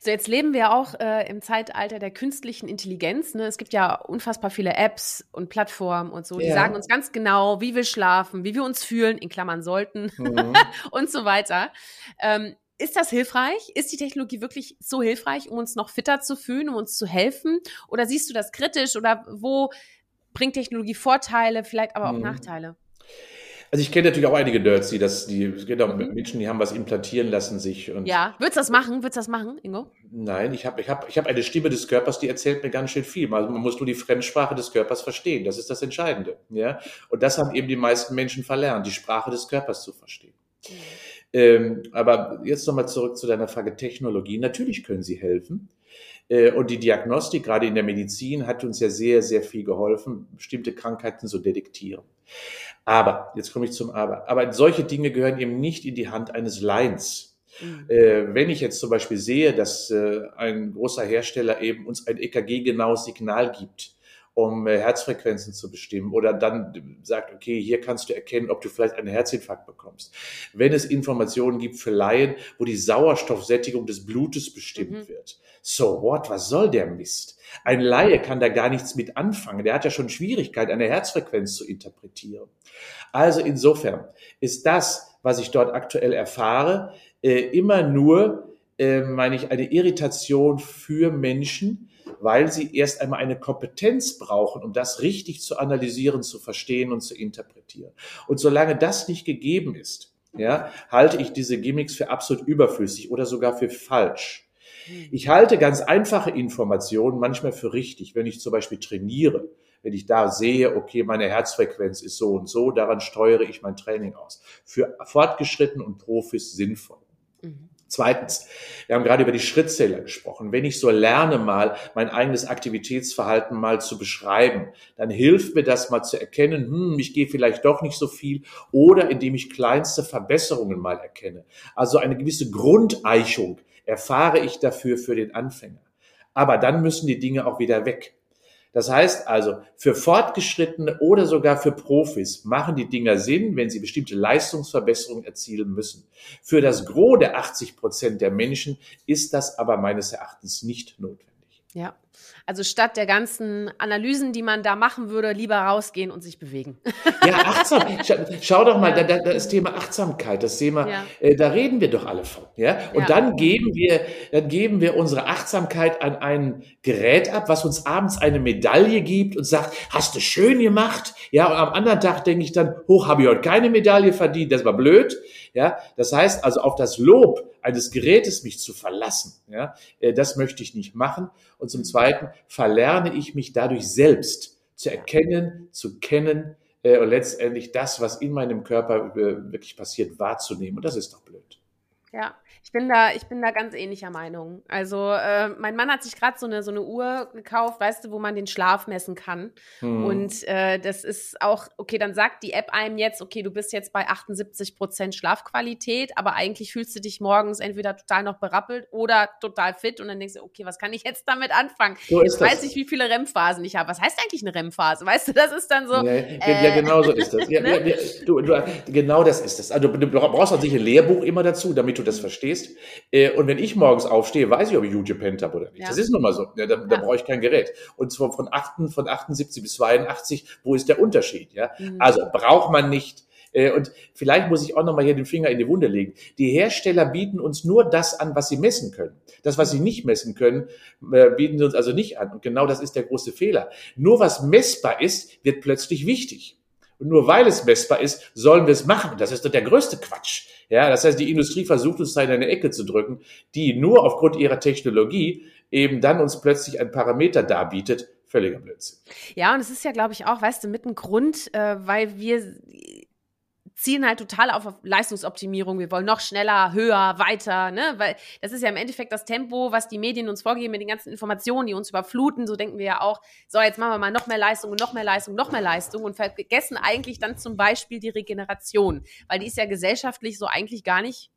So, jetzt leben wir auch äh, im Zeitalter der künstlichen Intelligenz. Ne? Es gibt ja unfassbar viele Apps und Plattformen und so, die ja. sagen uns ganz genau, wie wir schlafen, wie wir uns fühlen, in Klammern sollten mhm. und so weiter. Ähm, ist das hilfreich? Ist die Technologie wirklich so hilfreich, um uns noch fitter zu fühlen, um uns zu helfen? Oder siehst du das kritisch? Oder wo bringt Technologie Vorteile, vielleicht aber auch mhm. Nachteile?
Also ich kenne natürlich auch einige Nerds, die das, die genau, mhm. Menschen, die haben was implantieren lassen sich.
Und ja, würdest du das machen? Würdest du das machen, Ingo?
Nein, ich habe ich hab, ich hab eine Stimme des Körpers, die erzählt mir ganz schön viel. Also man muss nur die Fremdsprache des Körpers verstehen. Das ist das Entscheidende. Ja? Und das haben eben die meisten Menschen verlernt, die Sprache des Körpers zu verstehen. Mhm. Ähm, aber jetzt nochmal zurück zu deiner Frage Technologie. Natürlich können sie helfen. Äh, und die Diagnostik, gerade in der Medizin, hat uns ja sehr, sehr viel geholfen, bestimmte Krankheiten zu detektieren. Aber, jetzt komme ich zum Aber, aber solche Dinge gehören eben nicht in die Hand eines Lions. Mhm. Äh, wenn ich jetzt zum Beispiel sehe, dass äh, ein großer Hersteller eben uns ein EKG-genaues Signal gibt, um äh, Herzfrequenzen zu bestimmen oder dann sagt, okay, hier kannst du erkennen, ob du vielleicht einen Herzinfarkt bekommst. Wenn es Informationen gibt für Laien, wo die Sauerstoffsättigung des Blutes bestimmt mhm. wird. So what? Was soll der Mist? Ein Laie kann da gar nichts mit anfangen. Der hat ja schon Schwierigkeit, eine Herzfrequenz zu interpretieren. Also insofern ist das, was ich dort aktuell erfahre, äh, immer nur, äh, meine ich, eine Irritation für Menschen, weil sie erst einmal eine Kompetenz brauchen, um das richtig zu analysieren, zu verstehen und zu interpretieren. Und solange das nicht gegeben ist, ja, halte ich diese Gimmicks für absolut überflüssig oder sogar für falsch. Ich halte ganz einfache Informationen manchmal für richtig, wenn ich zum Beispiel trainiere, wenn ich da sehe, okay, meine Herzfrequenz ist so und so, daran steuere ich mein Training aus. Für Fortgeschritten und Profis sinnvoll. Mhm. Zweitens, wir haben gerade über die Schrittzähler gesprochen. Wenn ich so lerne, mal mein eigenes Aktivitätsverhalten mal zu beschreiben, dann hilft mir das mal zu erkennen, hm, ich gehe vielleicht doch nicht so viel oder indem ich kleinste Verbesserungen mal erkenne. Also eine gewisse Grundeichung erfahre ich dafür für den Anfänger. Aber dann müssen die Dinge auch wieder weg. Das heißt also, für Fortgeschrittene oder sogar für Profis machen die Dinger Sinn, wenn sie bestimmte Leistungsverbesserungen erzielen müssen. Für das Gros der 80 Prozent der Menschen ist das aber meines Erachtens nicht notwendig.
Ja, also statt der ganzen Analysen, die man da machen würde, lieber rausgehen und sich bewegen.
Ja, achtsam. Schau, doch mal, ja. da, da, das Thema Achtsamkeit, das Thema, ja. äh, da reden wir doch alle von. Ja? Und ja. dann geben wir, dann geben wir unsere Achtsamkeit an ein Gerät ab, was uns abends eine Medaille gibt und sagt, hast du schön gemacht. Ja, und am anderen Tag denke ich dann, hoch, habe ich heute keine Medaille verdient, das war blöd. Ja, das heißt also auf das Lob eines Gerätes mich zu verlassen, ja, äh, das möchte ich nicht machen. Und zum Zweiten verlerne ich mich dadurch selbst zu erkennen, zu kennen äh, und letztendlich das, was in meinem Körper äh, wirklich passiert, wahrzunehmen. Und das ist doch blöd.
Ja, ich bin da, ich bin da ganz ähnlicher Meinung. Also äh, mein Mann hat sich gerade so eine so eine Uhr gekauft, weißt du, wo man den Schlaf messen kann. Hm. Und äh, das ist auch okay. Dann sagt die App einem jetzt, okay, du bist jetzt bei 78 Prozent Schlafqualität, aber eigentlich fühlst du dich morgens entweder total noch berappelt oder total fit. Und dann denkst du, okay, was kann ich jetzt damit anfangen? So ist ich das. weiß nicht, wie viele REM-Phasen ich habe. Was heißt eigentlich eine REM-Phase? Weißt du, das ist dann so.
Nee, äh, ja, genau so ist das. Ja, ne? ja, du, du, genau das ist das. Also du brauchst sich ein Lehrbuch immer dazu, damit du das verstehst stehst. Äh, und wenn ich morgens aufstehe, weiß ich, ob ich gut gepennt habe oder nicht. Ja. Das ist nun mal so. Ja, da, da brauche ich kein Gerät. Und zwar von, 8, von 78 bis 82, wo ist der Unterschied? Ja? Mhm. Also braucht man nicht. Äh, und vielleicht muss ich auch nochmal hier den Finger in die Wunde legen. Die Hersteller bieten uns nur das an, was sie messen können. Das, was sie nicht messen können, äh, bieten sie uns also nicht an. Und genau das ist der große Fehler. Nur was messbar ist, wird plötzlich wichtig. Und nur weil es messbar ist, sollen wir es machen. Das ist doch der größte Quatsch. Ja, das heißt, die Industrie versucht uns da in eine Ecke zu drücken, die nur aufgrund ihrer Technologie eben dann uns plötzlich ein Parameter darbietet. Völliger Blödsinn.
Ja, und es ist ja, glaube ich, auch, weißt du, mit ein Grund, äh, weil wir zielen halt total auf Leistungsoptimierung. Wir wollen noch schneller, höher, weiter, ne? Weil das ist ja im Endeffekt das Tempo, was die Medien uns vorgeben mit den ganzen Informationen, die uns überfluten. So denken wir ja auch, so, jetzt machen wir mal noch mehr Leistung und noch mehr Leistung, noch mehr Leistung und vergessen eigentlich dann zum Beispiel die Regeneration, weil die ist ja gesellschaftlich so eigentlich gar nicht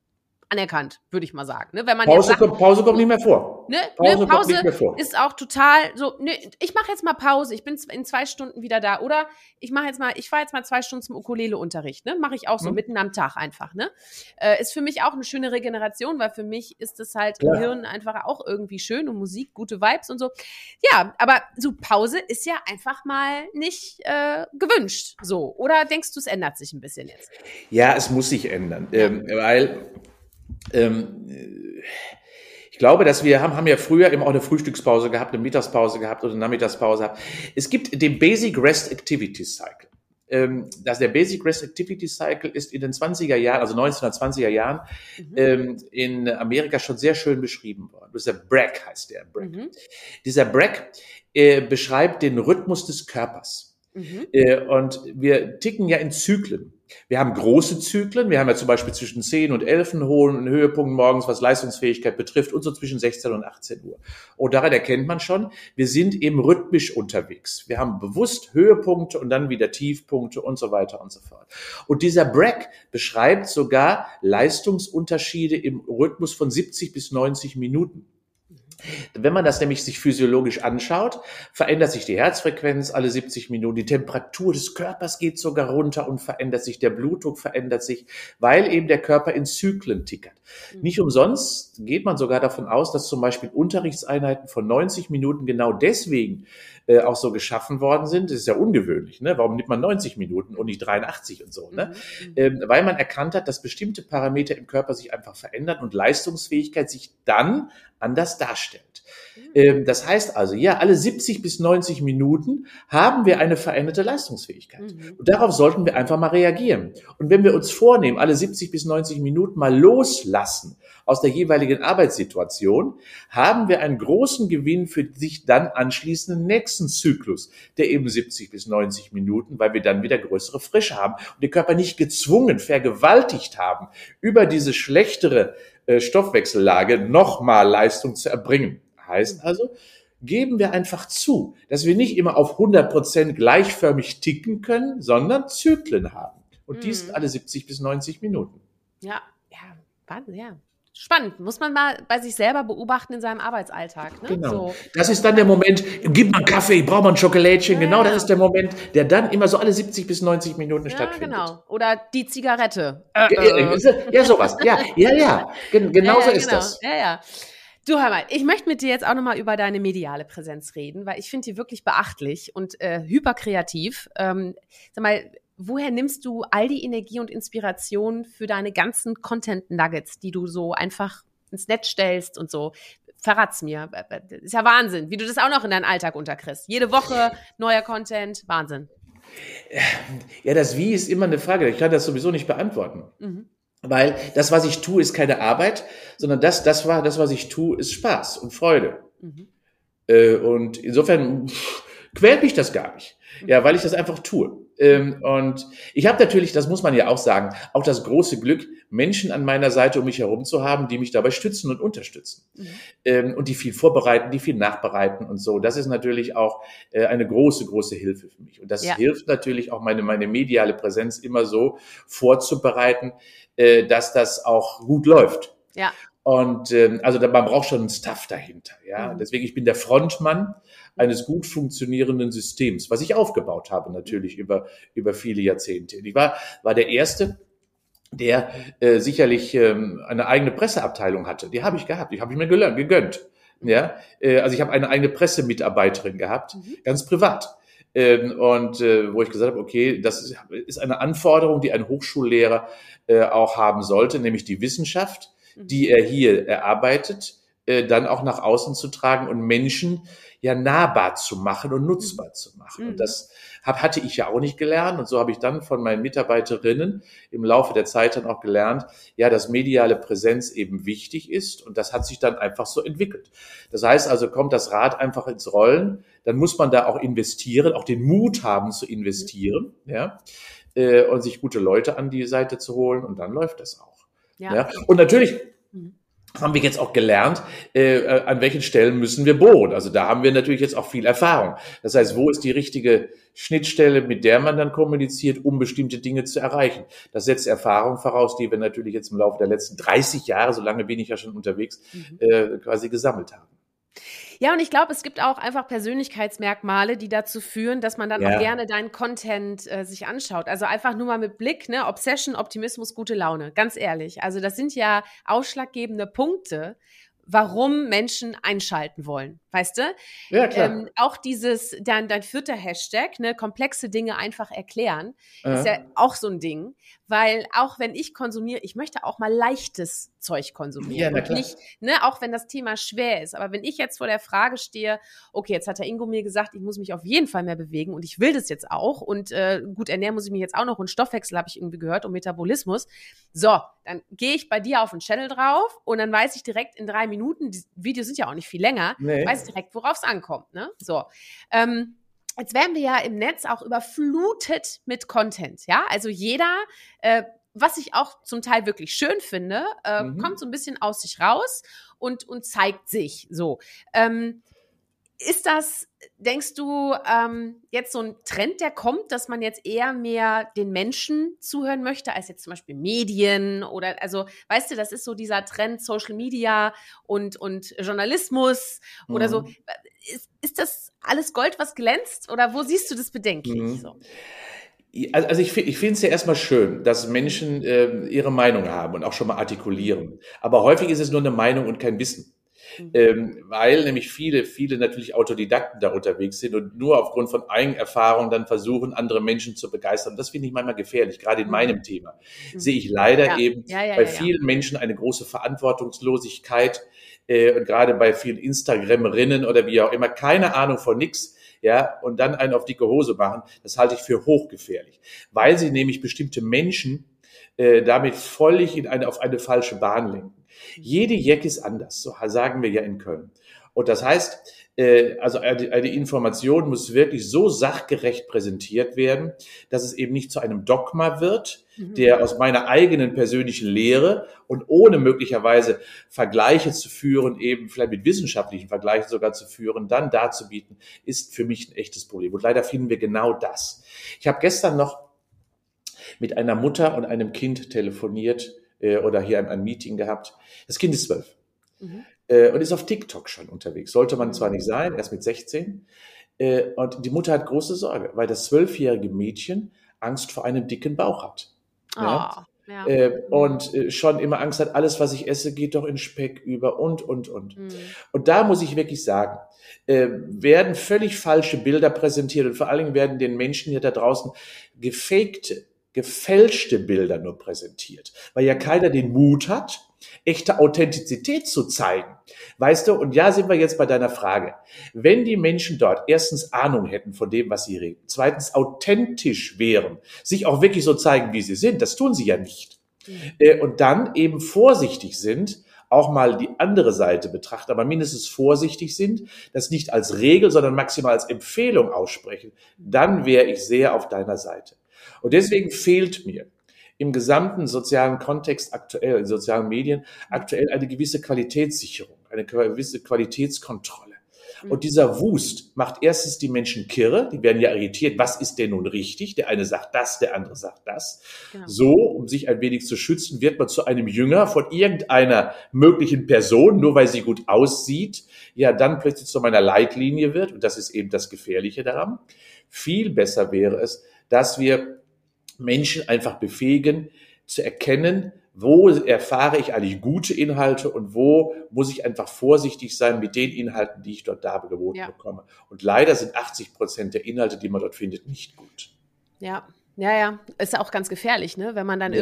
anerkannt, würde ich mal sagen. Ne? Wenn man
Pause,
sagt,
kommt, Pause kommt nicht mehr vor.
Ne,
Pause
ne,
kommt
Pause
nicht mehr vor.
ist auch total so. Ne, ich mache jetzt mal Pause. Ich bin in zwei Stunden wieder da. Oder ich mache jetzt mal, ich fahre jetzt mal zwei Stunden zum Ukulele-Unterricht. Ne, mache ich auch so
Mhm.
mitten am Tag einfach. Ne, äh, ist für mich auch eine schöne Regeneration, weil für mich ist es halt
Klar.
im Hirn einfach auch irgendwie schön und Musik, gute Vibes und so. Ja, aber so Pause ist ja einfach mal nicht äh, gewünscht. So. Oder denkst du, es ändert sich ein bisschen jetzt?
Ja, es muss sich ändern, ähm, weil ähm, äh, ich glaube, dass wir haben, haben ja früher immer auch eine Frühstückspause gehabt, eine Mittagspause gehabt oder eine Nachmittagspause gehabt. Es gibt den Basic Rest Activity Cycle. Ähm, dass der Basic Rest Activity Cycle ist in den 20er Jahren, also 1920er Jahren,
Mhm.
ähm, in Amerika schon sehr schön beschrieben worden. Das ist der BRAC, heißt der BRAC.
Mhm.
Dieser BRAC äh, beschreibt den Rhythmus des Körpers.
Mhm.
Äh, Und wir ticken ja in Zyklen. Wir haben große Zyklen. Wir haben ja zum Beispiel zwischen 10 und 11 einen hohen Höhepunkt morgens, was Leistungsfähigkeit betrifft, und so zwischen 16 und 18 Uhr. Und daran erkennt man schon, wir sind eben rhythmisch unterwegs. Wir haben bewusst Höhepunkte und dann wieder Tiefpunkte und so weiter und so fort. Und dieser Brack beschreibt sogar Leistungsunterschiede im Rhythmus von 70 bis 90 Minuten. Wenn man das nämlich sich physiologisch anschaut, verändert sich die Herzfrequenz alle 70 Minuten, die Temperatur des Körpers geht sogar runter und verändert sich, der Blutdruck verändert sich, weil eben der Körper in Zyklen tickert. Nicht umsonst geht man sogar davon aus, dass zum Beispiel Unterrichtseinheiten von 90 Minuten genau deswegen äh, auch so geschaffen worden sind. Das ist ja ungewöhnlich. Ne? Warum nimmt man 90 Minuten und nicht 83 und so? Ne?
Mhm.
ähm, weil man erkannt hat, dass bestimmte Parameter im Körper sich einfach verändern und Leistungsfähigkeit sich dann anders darstellt. Ähm, das heißt also, ja, alle 70 bis 90 Minuten haben wir eine veränderte Leistungsfähigkeit.
Mhm.
Und darauf sollten wir einfach mal reagieren. Und wenn wir uns vornehmen, alle 70 bis 90 Minuten mal loslassen aus der jeweiligen Arbeitssituation, haben wir einen großen Gewinn für sich dann anschließenden nächsten Zyklus, der eben 70 bis 90 Minuten, weil wir dann wieder größere Frische haben und den Körper nicht gezwungen, vergewaltigt haben, über diese schlechtere äh, Stoffwechsellage nochmal Leistung zu erbringen. Heißt also, geben wir einfach zu, dass wir nicht immer auf 100 Prozent gleichförmig ticken können, sondern Zyklen haben. Und dies
Mhm.
alle 70 bis 90 Minuten.
Ja, ja, Wahnsinn, ja. Spannend. Muss man mal bei sich selber beobachten in seinem Arbeitsalltag. Ne?
Genau.
So.
Das ist dann der Moment, gib mal einen Kaffee, ich brauche mal ein Schokolädchen.
Ja,
genau, das
ja.
ist der Moment, der dann immer so alle 70 bis 90 Minuten
Ja,
stattfindet.
genau. Oder die Zigarette.
Ja, ja, ja, sowas. Ja, ja, ja. Gen genau so ist
genau.
das.
Ja, ja. Du, hör mal, ich möchte mit dir jetzt auch nochmal über deine mediale Präsenz reden, weil ich finde die wirklich beachtlich und äh, hyperkreativ. Ähm, sag mal, woher nimmst du all die Energie und Inspiration für deine ganzen Content-Nuggets, die du so einfach ins Netz stellst und so? Verrat's mir. Das ist ja Wahnsinn, wie du das auch noch in deinen Alltag unterkriegst. Jede Woche neuer Content, Wahnsinn.
Ja, das Wie ist immer eine Frage. Ich kann das sowieso nicht beantworten.
Mhm.
Weil das, was ich tue, ist keine Arbeit, sondern das, das war, das, was ich tue, ist Spaß und Freude.
Mhm.
Äh, und insofern pff, quält mich das gar nicht. Ja, weil ich das einfach tue. Ähm, und ich habe natürlich, das muss man ja auch sagen, auch das große Glück, Menschen an meiner Seite um mich herum zu haben, die mich dabei stützen und unterstützen.
Mhm.
Ähm, und die viel vorbereiten, die viel nachbereiten und so. Das ist natürlich auch äh, eine große, große Hilfe für mich. Und das
Ja.
hilft natürlich auch meine, meine mediale Präsenz immer so vorzubereiten, äh, dass das auch gut läuft.
Ja.
Und ähm, also man braucht schon einen Staff dahinter. Ja,
Mhm.
deswegen ich bin der Frontmann eines gut funktionierenden Systems, was ich aufgebaut habe natürlich über über viele Jahrzehnte. Ich war war der erste, der äh, sicherlich ähm, eine eigene Presseabteilung hatte. Die habe ich gehabt. Die habe ich mir gelö- gegönnt. Ja, äh, also ich habe eine eigene Pressemitarbeiterin gehabt,
Mhm.
ganz privat. Ähm, und äh, wo ich gesagt habe, okay, das ist, eine Anforderung, die ein Hochschullehrer äh, auch haben sollte, nämlich die Wissenschaft. Die er hier erarbeitet, äh, dann auch nach außen zu tragen und Menschen ja nahbar zu machen und nutzbar zu machen.
Mhm.
Und das hab, hatte ich ja auch nicht gelernt. Und so habe ich dann von meinen Mitarbeiterinnen im Laufe der Zeit dann auch gelernt, ja, dass mediale Präsenz eben wichtig ist. Und das hat sich dann einfach so entwickelt. Das heißt also, kommt das Rad einfach ins Rollen, dann muss man da auch investieren, auch den Mut haben zu investieren, ja, äh, und sich gute Leute an die Seite zu holen. Und dann läuft das auch.
Ja.
Ja. Und natürlich, haben wir jetzt auch gelernt, äh, äh, an welchen Stellen müssen wir bohren. Also da haben wir natürlich jetzt auch viel Erfahrung. Das heißt, wo ist die richtige Schnittstelle, mit der man dann kommuniziert, um bestimmte Dinge zu erreichen? Das setzt Erfahrung voraus, die wir natürlich jetzt im Laufe der letzten 30 Jahre, so lange bin ich ja schon unterwegs, mhm. äh, quasi gesammelt haben.
Ja, und ich glaube, es gibt auch einfach Persönlichkeitsmerkmale, die dazu führen, dass man dann ja. auch gerne deinen Content äh, sich anschaut. Also einfach nur mal mit Blick, ne, Obsession, Optimismus, gute Laune. Ganz ehrlich. Also das sind ja ausschlaggebende Punkte, warum Menschen einschalten wollen, weißt du? Ja, klar. Ähm, auch dieses, dein, dein vierter Hashtag, ne, komplexe Dinge einfach erklären, ja. ist ja auch so ein Ding, weil auch wenn ich konsumiere, ich möchte auch mal leichtes Zeug konsumieren. Ja, nicht, ne, auch wenn das Thema schwer ist. Aber wenn ich jetzt vor der Frage stehe, okay, jetzt hat der Ingo mir gesagt, ich muss mich auf jeden Fall mehr bewegen und ich will das jetzt auch und äh, gut ernähren muss ich mich jetzt auch noch und Stoffwechsel habe ich irgendwie gehört und Metabolismus. So, dann gehe ich bei dir auf den Channel drauf und dann weiß ich direkt in drei Minuten, die Videos sind ja auch nicht viel länger, nee. weiß ich direkt, worauf es ankommt. Ne? So. Ähm, Jetzt werden wir ja im Netz auch überflutet mit Content, ja. Also jeder äh, was ich auch zum Teil wirklich schön finde, äh, mhm. kommt so ein bisschen aus sich raus und, und zeigt sich so. Ähm, ist das, denkst du, ähm, jetzt so ein Trend, der kommt, dass man jetzt eher mehr den Menschen zuhören möchte, als jetzt zum Beispiel Medien oder, also, weißt du, das ist so dieser Trend Social Media und, und Journalismus mhm. oder so. Mhm. Ist, ist das alles Gold, was glänzt oder wo siehst du das bedenklich? Mhm. So?
Also ich, ich finde es ja erstmal schön, dass Menschen äh, ihre Meinung haben und auch schon mal artikulieren. Aber häufig ist es nur eine Meinung und kein Wissen. Mhm. Ähm, weil nämlich viele, viele natürlich Autodidakten da unterwegs sind und nur aufgrund von Eigenerfahrung dann versuchen, andere Menschen zu begeistern. Das finde ich manchmal gefährlich. Gerade in mhm. meinem Thema mhm. sehe ich leider ja. eben ja, ja, bei vielen Menschen eine große Verantwortungslosigkeit äh, und gerade bei vielen Instagramerinnen oder wie auch immer keine Ahnung von nix ja, und dann einen auf dicke Hose machen, das halte ich für hochgefährlich, weil sie nämlich bestimmte Menschen äh, damit völlig in eine, auf eine falsche Bahn lenken. Jede Jeck ist anders, so sagen wir ja in Köln. Und das heißt, also eine, eine Information muss wirklich so sachgerecht präsentiert werden, dass es eben nicht zu einem Dogma wird, mhm. der aus meiner eigenen persönlichen Lehre und ohne möglicherweise Vergleiche zu führen, eben vielleicht mit wissenschaftlichen Vergleichen sogar zu führen, dann darzubieten, ist für mich ein echtes Problem. Und leider finden wir genau das. Ich habe gestern noch mit einer Mutter und einem Kind telefoniert äh, oder hier ein, ein Meeting gehabt. Das Kind ist zwölf. Mhm äh, und ist auf TikTok schon unterwegs. Sollte man zwar nicht sein, erst mit 16. Äh, und die Mutter hat große Sorge, weil das zwölfjährige Mädchen Angst vor einem dicken Bauch hat. Oh. Ja? Ja. Äh, und äh, schon immer Angst hat, alles, was ich esse, geht doch in Speck über und, und, und. Mhm. Und da muss ich wirklich sagen, äh, werden völlig falsche Bilder präsentiert und vor allen Dingen werden den Menschen hier da draußen gefakte, gefälschte Bilder nur präsentiert, weil ja keiner den Mut hat, echte Authentizität zu zeigen. Weißt du, und ja, sind wir jetzt bei deiner Frage. Wenn die Menschen dort erstens Ahnung hätten von dem, was sie reden, zweitens authentisch wären, sich auch wirklich so zeigen, wie sie sind, das tun sie ja nicht. Mhm. Und dann eben vorsichtig sind, auch mal die andere Seite betrachten, aber mindestens vorsichtig sind, das nicht als Regel, sondern maximal als Empfehlung aussprechen, dann wäre ich sehr auf deiner Seite. Und deswegen fehlt mir im gesamten sozialen Kontext aktuell, in sozialen Medien, aktuell eine gewisse Qualitätssicherung, eine gewisse Qualitätskontrolle. Mhm. Und dieser Wust macht erstens die Menschen kirre, die werden ja irritiert, was ist denn nun richtig? Der eine sagt das, der andere sagt das. Genau. So, um sich ein wenig zu schützen, wird man zu einem Jünger von irgendeiner möglichen Person, nur weil sie gut aussieht, ja dann plötzlich zu meiner Leitlinie wird. Und das ist eben das Gefährliche daran. Viel besser wäre es, dass wir Menschen einfach befähigen, zu erkennen, wo erfahre ich eigentlich gute Inhalte und wo muss ich einfach vorsichtig sein mit den Inhalten, die ich dort dargeboten ja. bekomme. Und leider sind 80 Prozent der Inhalte, die man dort findet, nicht gut.
Ja, ja, ja. Ist auch ganz gefährlich, ne? Wenn man dann ja.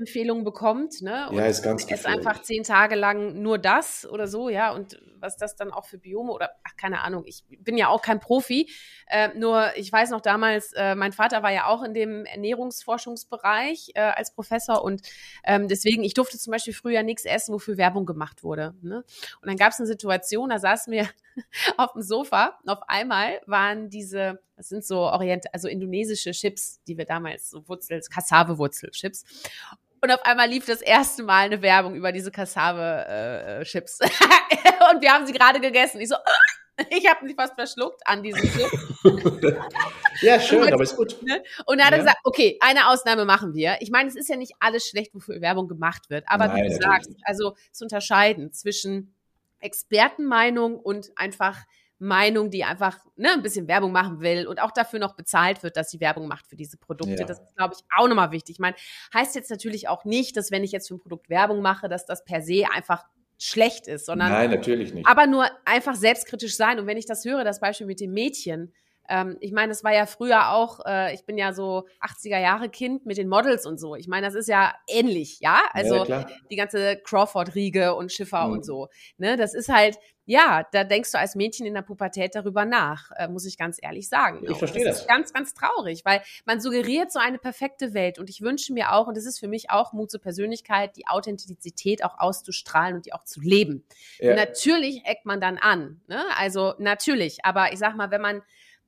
Irgendwelche Empfehlungen bekommt, ne?
Und ja, ist ganz
ist einfach zehn Tage lang nur das oder so, ja. Und was das dann auch für Biome oder ach, keine Ahnung. Ich bin ja auch kein Profi. Äh, nur ich weiß noch damals, äh, mein Vater war ja auch in dem Ernährungsforschungsbereich äh, als Professor und ähm, deswegen, ich durfte zum Beispiel früher nichts essen, wofür Werbung gemacht wurde. Ne? Und dann gab es eine Situation, da saßen wir auf dem Sofa und auf einmal waren diese das sind so Orient, also indonesische Chips, die wir damals so Wurzel, Cassave-Wurzel-Chips. Und auf einmal lief das erste Mal eine Werbung über diese Cassave-Chips. Äh, und wir haben sie gerade gegessen. Ich so, ich habe mich fast verschluckt an diesem Chip.
ja, schön, und, aber ist gut.
Ne? Und er hat ja. gesagt, okay, eine Ausnahme machen wir. Ich meine, es ist ja nicht alles schlecht, wofür Werbung gemacht wird. Aber Nein, wie du sagst, also zu unterscheiden zwischen Expertenmeinung und einfach Meinung, die einfach ne, ein bisschen Werbung machen will und auch dafür noch bezahlt wird, dass sie Werbung macht für diese Produkte. Ja. Das ist, glaube ich, auch nochmal wichtig. Ich meine, heißt jetzt natürlich auch nicht, dass wenn ich jetzt für ein Produkt Werbung mache, dass das per se einfach schlecht ist, sondern.
Nein, natürlich nicht.
Aber nur einfach selbstkritisch sein. Und wenn ich das höre, das Beispiel mit dem Mädchen, ähm, ich meine, das war ja früher auch, äh, ich bin ja so 80er Jahre Kind mit den Models und so. Ich meine, das ist ja ähnlich, ja? Also ja, die ganze Crawford-Riege und Schiffer mhm. und so. Ne? Das ist halt, ja, da denkst du als Mädchen in der Pubertät darüber nach, äh, muss ich ganz ehrlich sagen.
Ich verstehe das.
Das ist ganz, ganz traurig, weil man suggeriert so eine perfekte Welt und ich wünsche mir auch, und das ist für mich auch Mut zur Persönlichkeit, die Authentizität auch auszustrahlen und die auch zu leben. Ja. Natürlich eckt man dann an, ne? also natürlich, aber ich sag mal, wenn man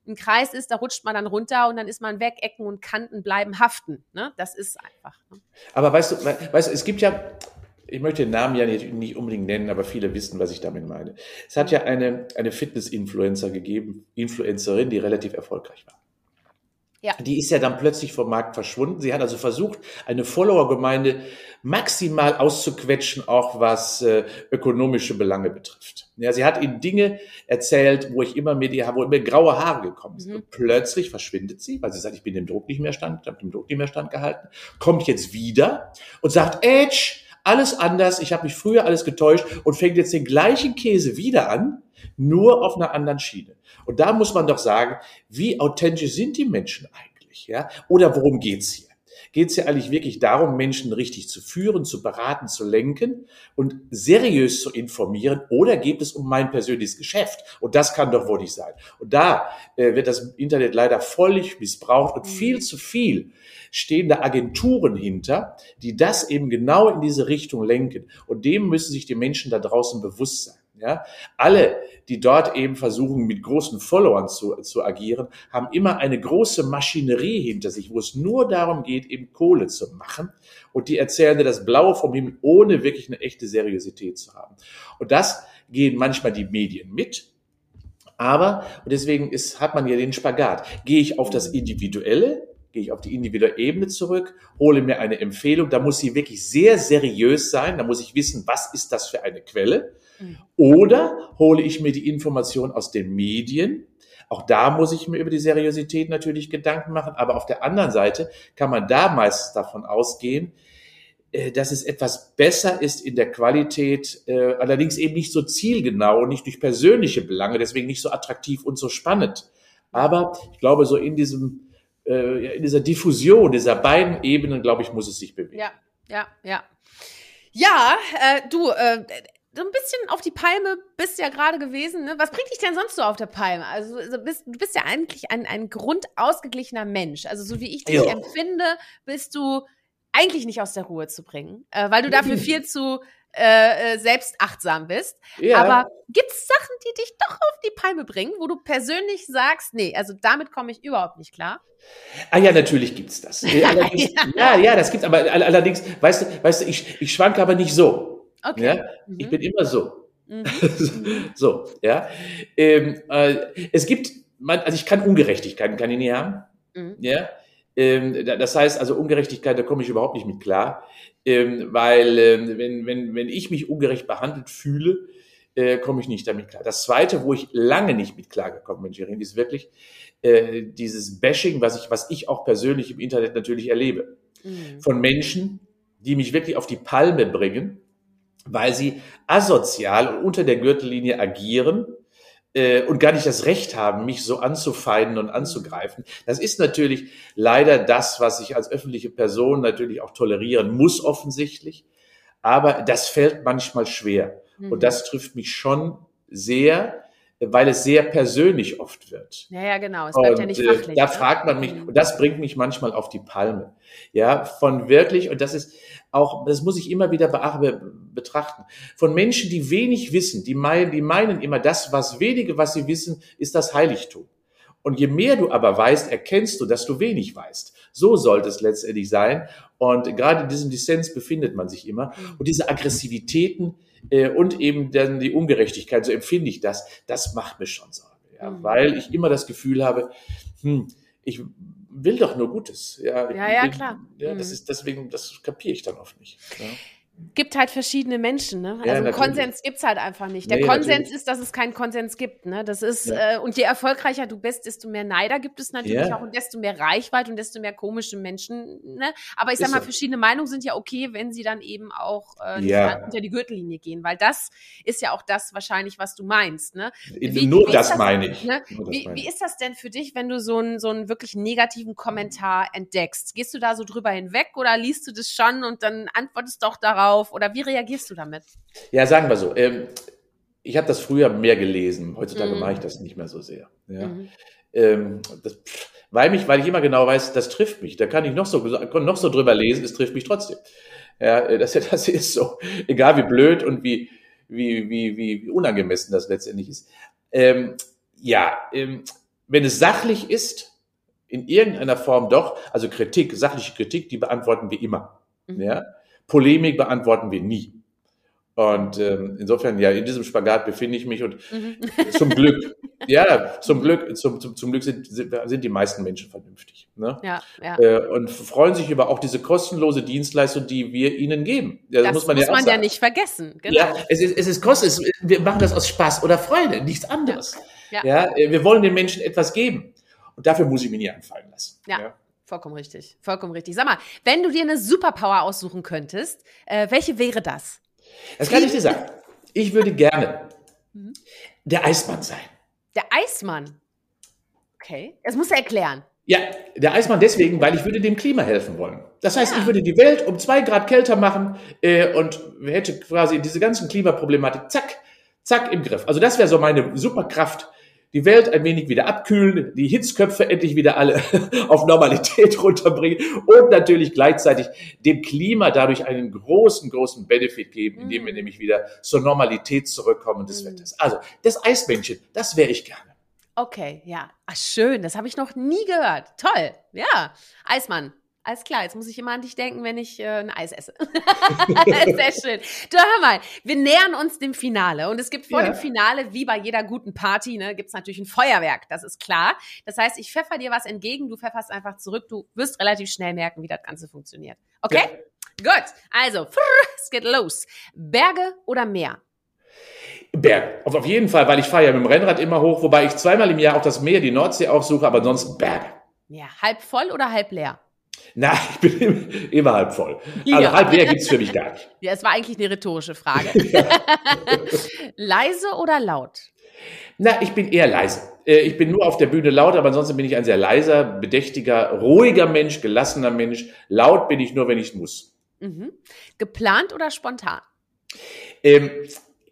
ein Kreis ist, da rutscht man dann runter und dann ist man weg, Ecken und Kanten bleiben haften. Ne? Das ist einfach. Ne?
Aber weißt du, weißt du, es gibt ja, ich möchte den Namen ja nicht, nicht unbedingt nennen, aber viele wissen, was ich damit meine. Es hat ja eine, eine Fitness-Influencer gegeben, Influencerin, die relativ erfolgreich war. Ja. Die ist ja dann plötzlich vom Markt verschwunden. Sie hat also versucht, eine Follower-Gemeinde maximal auszuquetschen, auch was äh, ökonomische Belange betrifft. Ja, sie hat ihnen Dinge erzählt, wo ich immer mit ihr, wo immer graue Haare gekommen sind. Mhm. Und plötzlich verschwindet sie, weil sie sagt, ich bin dem Druck nicht mehr stand, habe dem Druck nicht mehr standgehalten, kommt jetzt wieder und sagt, Edge, alles anders, ich habe mich früher alles getäuscht und fängt jetzt den gleichen Käse wieder an, nur auf einer anderen Schiene. Und da muss man doch sagen, wie authentisch sind die Menschen eigentlich, ja? Oder worum geht's hier? Geht es ja eigentlich wirklich darum, Menschen richtig zu führen, zu beraten, zu lenken und seriös zu informieren? Oder geht es um mein persönliches Geschäft? Und das kann doch wohl nicht sein. Und da äh, wird das Internet leider völlig missbraucht und viel zu viel stehende Agenturen hinter, die das eben genau in diese Richtung lenken. Und dem müssen sich die Menschen da draußen bewusst sein. Ja, alle, die dort eben versuchen, mit großen Followern zu, zu agieren, haben immer eine große Maschinerie hinter sich, wo es nur darum geht, eben Kohle zu machen. Und die erzählen dir das Blaue vom Himmel, ohne wirklich eine echte Seriosität zu haben. Und das gehen manchmal die Medien mit. Aber, und deswegen ist, hat man ja den Spagat. Gehe ich auf das Individuelle, gehe ich auf die individuelle Ebene zurück, hole mir eine Empfehlung, da muss sie wirklich sehr seriös sein, da muss ich wissen, was ist das für eine Quelle. Oder hole ich mir die Information aus den Medien. Auch da muss ich mir über die Seriosität natürlich Gedanken machen, aber auf der anderen Seite kann man da meistens davon ausgehen, äh, dass es etwas besser ist in der Qualität, äh, allerdings eben nicht so zielgenau nicht durch persönliche Belange, deswegen nicht so attraktiv und so spannend. Aber ich glaube, so in diesem äh, in dieser Diffusion dieser beiden Ebenen, glaube ich, muss es sich bewegen.
Ja, ja, ja. Ja, äh, du, äh, so ein bisschen auf die Palme bist ja gerade gewesen. Ne? Was bringt dich denn sonst so auf der Palme? Also bist, du bist ja eigentlich ein, ein grundausgeglichener Mensch. Also so wie ich dich jo. empfinde, bist du eigentlich nicht aus der Ruhe zu bringen, äh, weil du dafür viel zu äh, äh, selbstachtsam bist. Ja. Aber gibt's Sachen, die dich doch auf die Palme bringen, wo du persönlich sagst, nee, also damit komme ich überhaupt nicht klar?
Ah ja, natürlich gibt's das. ja. ja, ja, das gibt's, aber allerdings, weißt du, weißt du, ich, ich schwanke aber nicht so. Okay. Ja? Mhm. Ich bin immer so. Mhm. so, ja. Ähm, äh, es gibt, man, also ich kann Ungerechtigkeiten, kann ich nie haben. Mhm. Ja. Ähm, das heißt also Ungerechtigkeit, da komme ich überhaupt nicht mit klar, ähm, weil ähm, wenn, wenn, wenn ich mich ungerecht behandelt fühle, äh, komme ich nicht damit klar. Das Zweite, wo ich lange nicht mit klargekommen bin, Jerin, ist wirklich äh, dieses Bashing, was ich, was ich auch persönlich im Internet natürlich erlebe. Mhm. Von Menschen, die mich wirklich auf die Palme bringen, weil sie asozial und unter der Gürtellinie agieren äh, und gar nicht das Recht haben, mich so anzufeinden und anzugreifen. Das ist natürlich leider das, was ich als öffentliche Person natürlich auch tolerieren muss, offensichtlich. Aber das fällt manchmal schwer. Mhm. Und das trifft mich schon sehr, weil es sehr persönlich oft wird.
Ja, ja, genau. Es bleibt und, ja nicht
fachlich. Äh, da ne? fragt man mich, mhm. und das bringt mich manchmal auf die Palme. Ja, von wirklich, und das ist auch, das muss ich immer wieder betrachten, von Menschen, die wenig wissen, die meinen, die meinen immer, das, was wenige, was sie wissen, ist das Heiligtum. Und je mehr du aber weißt, erkennst du, dass du wenig weißt. So sollte es letztendlich sein. Und gerade in diesem Dissens befindet man sich immer. Und diese Aggressivitäten äh, und eben dann die Ungerechtigkeit, so empfinde ich das, das macht mir schon Sorge. Ja? Mhm. Weil ich immer das Gefühl habe, hm, ich will doch nur Gutes.
Ja, ja, ja klar.
Ja, das mhm. ist deswegen, das kapiere ich dann oft nicht. Ja
gibt halt verschiedene Menschen, ne? Also ja, Konsens gibt's halt einfach nicht. Der nee, Konsens natürlich. ist, dass es keinen Konsens gibt, ne? Das ist ja. äh, und je erfolgreicher du bist, desto mehr Neider gibt es natürlich ja. auch und desto mehr Reichweite und desto mehr komische Menschen, ne? Aber ich sag ist mal, so. verschiedene Meinungen sind ja okay, wenn sie dann eben auch äh, unter die Gürtellinie gehen, weil das ist ja auch das wahrscheinlich, was du meinst, ne?
Wie, Nur wie das, das, meine ich.
Ne? Wie, wie ist das denn für dich, wenn du so einen so einen wirklich negativen Kommentar entdeckst? Gehst du da so drüber hinweg oder liest du das schon und dann antwortest doch darauf? Drauf oder wie reagierst du damit?
Ja, sagen wir so. Ähm, ich habe das früher mehr gelesen. Heutzutage mhm. mache ich das nicht mehr so sehr. Ja. Mhm. Ähm, das, weil mich, weil ich immer genau weiß, das trifft mich. Da kann ich noch so, noch so drüber lesen, es trifft mich trotzdem. Ja, äh, das, das ist so. Egal wie blöd und wie, wie, wie, wie, wie unangemessen das letztendlich ist. Ähm, ja, ähm, wenn es sachlich ist, in irgendeiner Form doch, also Kritik, sachliche Kritik, die beantworten wir immer. Mhm. Ja? Polemik beantworten wir nie. Und ähm, insofern, ja, in diesem Spagat befinde ich mich und mhm. zum Glück, ja, zum Glück, zum, zum, zum Glück sind, sind die meisten Menschen vernünftig. Ne?
Ja, ja.
Äh, und freuen sich über auch diese kostenlose Dienstleistung, die wir ihnen geben.
Das, das muss man, muss ja, man ja nicht vergessen.
Genau. Ja, es ist, es ist kostenlos. Wir machen das aus Spaß oder Freude, nichts anderes. Ja. ja. ja wir wollen den Menschen etwas geben. Und dafür muss ich mich nie anfallen lassen.
ja. Vollkommen richtig. Vollkommen richtig. Sag mal, wenn du dir eine Superpower aussuchen könntest, äh, welche wäre das?
Das kann ich dir sagen. Ich würde gerne mhm. der Eismann sein.
Der Eismann? Okay. Das muss er erklären.
Ja, der Eismann deswegen, weil ich würde dem Klima helfen wollen. Das heißt, ja. ich würde die Welt um zwei Grad kälter machen äh, und hätte quasi diese ganzen Klimaproblematik, zack, zack, im Griff. Also das wäre so meine Superkraft, die Welt ein wenig wieder abkühlen, die Hitzköpfe endlich wieder alle auf Normalität runterbringen und natürlich gleichzeitig dem Klima dadurch einen großen, großen Benefit geben, indem wir mhm. nämlich wieder zur Normalität zurückkommen des mhm. Wetters. Also das Eismännchen, das wäre ich gerne.
Okay, ja. Ach, schön, das habe ich noch nie gehört. Toll, ja. Eismann, alles klar, jetzt muss ich immer an dich denken, wenn ich äh, ein Eis esse. Sehr schön. Du, hör mal, wir nähern uns dem Finale. Und es gibt vor ja. dem Finale, wie bei jeder guten Party, ne, gibt es natürlich ein Feuerwerk, das ist klar. Das heißt, ich pfeffer dir was entgegen, du pfefferst einfach zurück. Du wirst relativ schnell merken, wie das Ganze funktioniert. Okay? Ja. Gut, also, es geht los. Berge oder Meer?
Berg. Auf jeden Fall, weil ich fahre ja mit dem Rennrad immer hoch, wobei ich zweimal im Jahr auch das Meer, die Nordsee aufsuche, aber sonst Berge.
Ja, halb voll oder halb leer?
Na, ich bin immer halb voll. Also ja. halb leer gibt's für mich gar nicht.
Ja, es war eigentlich eine rhetorische Frage. leise oder laut?
Na, ich bin eher leise. Äh, ich bin nur auf der Bühne laut, aber ansonsten bin ich ein sehr leiser, bedächtiger, ruhiger Mensch, gelassener Mensch. Laut bin ich nur, wenn ich muss.
Mhm. Geplant oder spontan?
Ähm,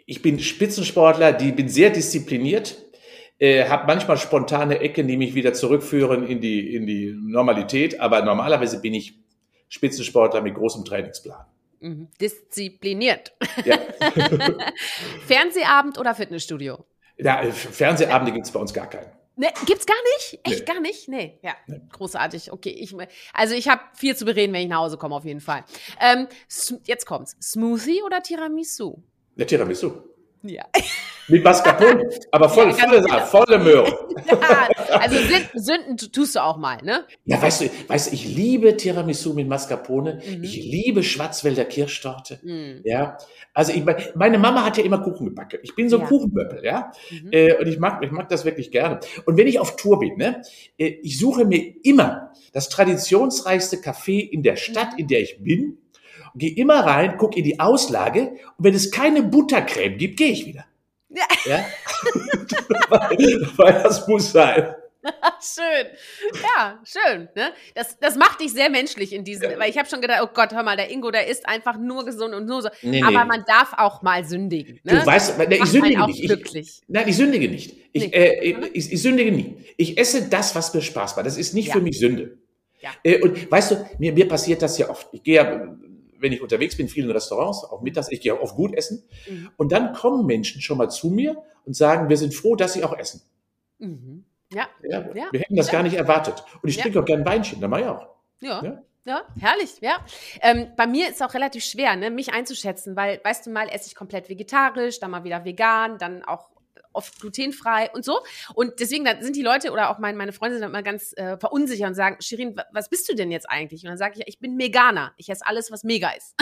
ich bin Spitzensportler, die bin sehr diszipliniert äh, habe manchmal spontane Ecken, die mich wieder zurückführen in die, in die Normalität, aber normalerweise bin ich Spitzensportler mit großem Trainingsplan.
Mhm. Diszipliniert. Ja. Fernsehabend oder Fitnessstudio?
Ja, Fernsehabende gibt es bei uns gar keinen.
Ne, gibt's gar nicht? Echt nee. gar nicht? Nee. Ja, nee. großartig. Okay, ich, also ich habe viel zu bereden, wenn ich nach Hause komme, auf jeden Fall. Ähm, jetzt kommt's. Smoothie oder Tiramisu?
Ja, Tiramisu. Ja. Mit Mascarpone, aber voll, ja, volle, genau. volle Möhre.
Ja, also Sünden tust du auch mal, ne?
Ja, weißt du, weißt du, ich liebe Tiramisu mit Mascarpone. Mhm. Ich liebe Schwarzwälder Kirschtorte. Mhm. Ja, also ich, meine Mama hat ja immer Kuchen gebacken. Ich bin so ein ja. Kuchenmöppel, ja. Mhm. Äh, und ich mag, ich mag das wirklich gerne. Und wenn ich auf Tour bin, ne, äh, ich suche mir immer das traditionsreichste Café in der Stadt, mhm. in der ich bin. Gehe immer rein, gucke in die Auslage und wenn es keine Buttercreme gibt, gehe ich wieder. Ja. ja? weil, weil das muss sein.
schön. Ja, schön. Ne? Das, das macht dich sehr menschlich in diesem, ja. weil ich habe schon gedacht, oh Gott, hör mal, der Ingo, der ist einfach nur gesund und nur so. Nee, Aber nee. man darf auch mal sündigen.
Ne? Du weißt, ne, ich sündige nicht. Ich, nein, ich sündige nicht. Ich, nee. äh, ich, ich, sündige nie. Ich esse das, was mir Spaß macht. Das ist nicht ja. für mich Sünde. Ja. Äh, und weißt du, mir, mir passiert das ja oft. Ich gehe ja wenn ich unterwegs bin, in vielen Restaurants, auch mittags, ich gehe auch oft gut essen. Mhm. Und dann kommen Menschen schon mal zu mir und sagen, wir sind froh, dass sie auch essen. Mhm. Ja. ja. ja. Wir hätten das ja. gar nicht erwartet. Und ich trinke auch gerne Weinchen, da mache ich auch.
Ja. ja. Ja, herrlich, ja. Ähm, bei mir ist es auch relativ schwer, ne, mich einzuschätzen, weil, weißt du, mal esse ich komplett vegetarisch, dann mal wieder vegan, dann auch oft glutenfrei und so. Und deswegen sind die Leute oder auch mein, meine Freunde sind immer ganz äh, verunsichert und sagen, Shirin, was bist du denn jetzt eigentlich? Und dann sage ich, ich bin Meganer. Ich esse alles, was mega ist.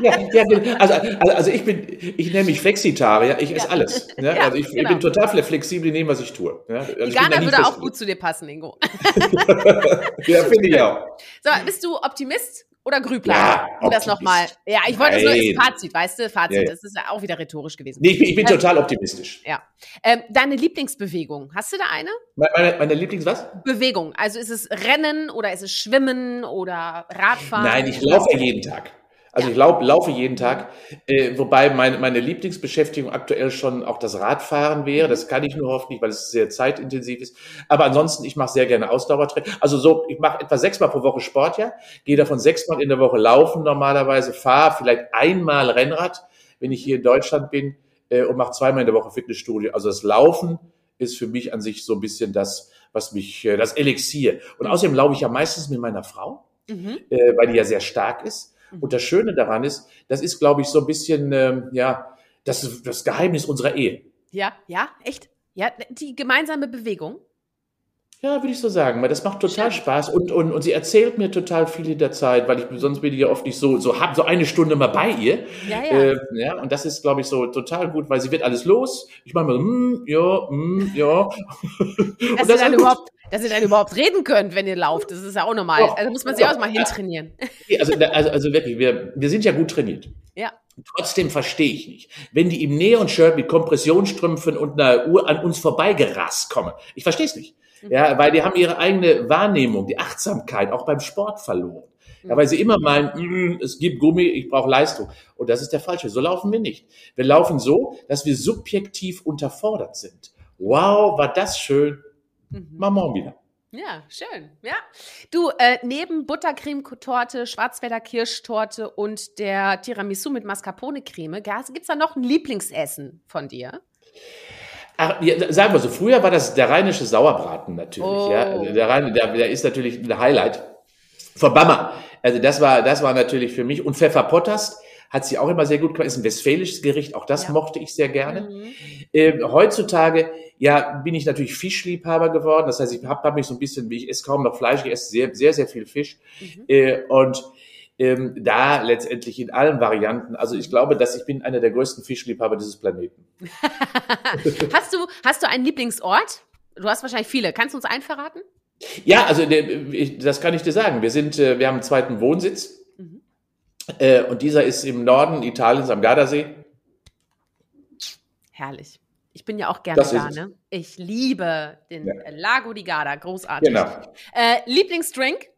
Ja, ja, ja also, also, also ich bin, ich nenne mich Flexitarier, ich esse ja. alles. Ne? Also ich, genau. ich, bin total flexibel in dem, was ich tue. Ja? Also
Veganer würde auch gut zu dir passen, Ingo.
ja, finde ich auch.
So, bist du Optimist? Oder Grübler? Ja, um das nochmal. Ja, ich wollte es nur als Fazit, weißt du? Fazit, ja, ja. das ist ja auch wieder rhetorisch gewesen.
Nee, ich bin, ich bin ähm, total optimistisch.
Ja. Ähm, deine Lieblingsbewegung, hast du da eine?
Meine, meine Lieblings was?
Bewegung. Also ist es Rennen oder ist es Schwimmen oder Radfahren?
Nein, ich laufe jeden Tag. Also ich lauf, laufe jeden Tag, äh, wobei meine, meine Lieblingsbeschäftigung aktuell schon auch das Radfahren wäre. Das kann ich nur hoffentlich, weil es sehr zeitintensiv ist. Aber ansonsten, ich mache sehr gerne Ausdauertraining. Also so, ich mache etwa sechsmal pro Woche Sport, ja, gehe davon sechsmal in der Woche laufen normalerweise, fahre vielleicht einmal Rennrad, wenn ich hier in Deutschland bin, äh, und mache zweimal in der Woche Fitnessstudio. Also das Laufen ist für mich an sich so ein bisschen das, was mich, äh, das Elixier. Und außerdem laufe ich ja meistens mit meiner Frau, mhm. äh, weil die ja sehr stark ist. Und das Schöne daran ist, das ist, glaube ich, so ein bisschen, ähm, ja, das, das Geheimnis unserer Ehe.
Ja, ja, echt. Ja, die gemeinsame Bewegung.
Ja, würde ich so sagen, weil das macht total. Spaß und, und, und sie erzählt mir total viel in der Zeit, weil ich sonst bin ich ja oft nicht so, so hab so eine Stunde mal bei ihr. Ja, ja. Äh, ja und das ist, glaube ich, so total gut, weil sie wird alles los. Ich mache mal, mm, ja, mm, ja.
Dass, das ihr dann überhaupt, dass ihr dann überhaupt reden könnt, wenn ihr lauft, das ist ja auch normal. Oh, also muss man sich auch mal hintrainieren.
Also, also, also wirklich, wir, wir sind ja gut trainiert.
Ja.
Trotzdem verstehe ich nicht, wenn die im Neon-Shirt mit Kompressionsstrümpfen und einer Uhr an uns vorbeigerast kommen. Ich verstehe es nicht. Ja, weil die haben ihre eigene Wahrnehmung, die Achtsamkeit auch beim Sport verloren. Ja, weil sie immer meinen, mm, es gibt Gummi, ich brauche Leistung. Und das ist der falsche. So laufen wir nicht. Wir laufen so, dass wir subjektiv unterfordert sind. Wow, war das schön. Mhm. Mal morgen wieder.
Ja, schön. Ja. Du, äh, neben Buttercreme-Torte, Schwarzwälder Kirschtorte und der Tiramisu mit Mascarpone-Creme, gibt es da noch ein Lieblingsessen von dir?
Ach, ja, sagen wir so, früher war das der rheinische Sauerbraten natürlich. Oh. Ja. Also der, Rhein, der, der ist natürlich ein Highlight von Bammer. Also das war, das war natürlich für mich. Und Pfefferpottast hat sie auch immer sehr gut gemacht. Ist ein westfälisches Gericht, auch das ja. mochte ich sehr gerne. Mhm. Ähm, heutzutage, ja, bin ich natürlich Fischliebhaber geworden. Das heißt, ich habe hab mich so ein bisschen, wie ich esse kaum noch Fleisch, ich esse sehr, sehr, sehr viel Fisch. Mhm. Äh, und ähm, da letztendlich in allen Varianten. Also ich glaube, dass ich bin einer der größten Fischliebhaber dieses Planeten.
hast du hast du einen Lieblingsort? Du hast wahrscheinlich viele. Kannst du uns einen verraten?
Ja, also das kann ich dir sagen. Wir sind, äh, wir haben einen zweiten Wohnsitz mhm. Äh, und dieser ist im Norden Italiens am Gardasee.
Herrlich. Ich bin ja auch gerne da, ne? Ich liebe den ja. Lago di Garda, großartig. Genau. Äh, Lieblingsdrink?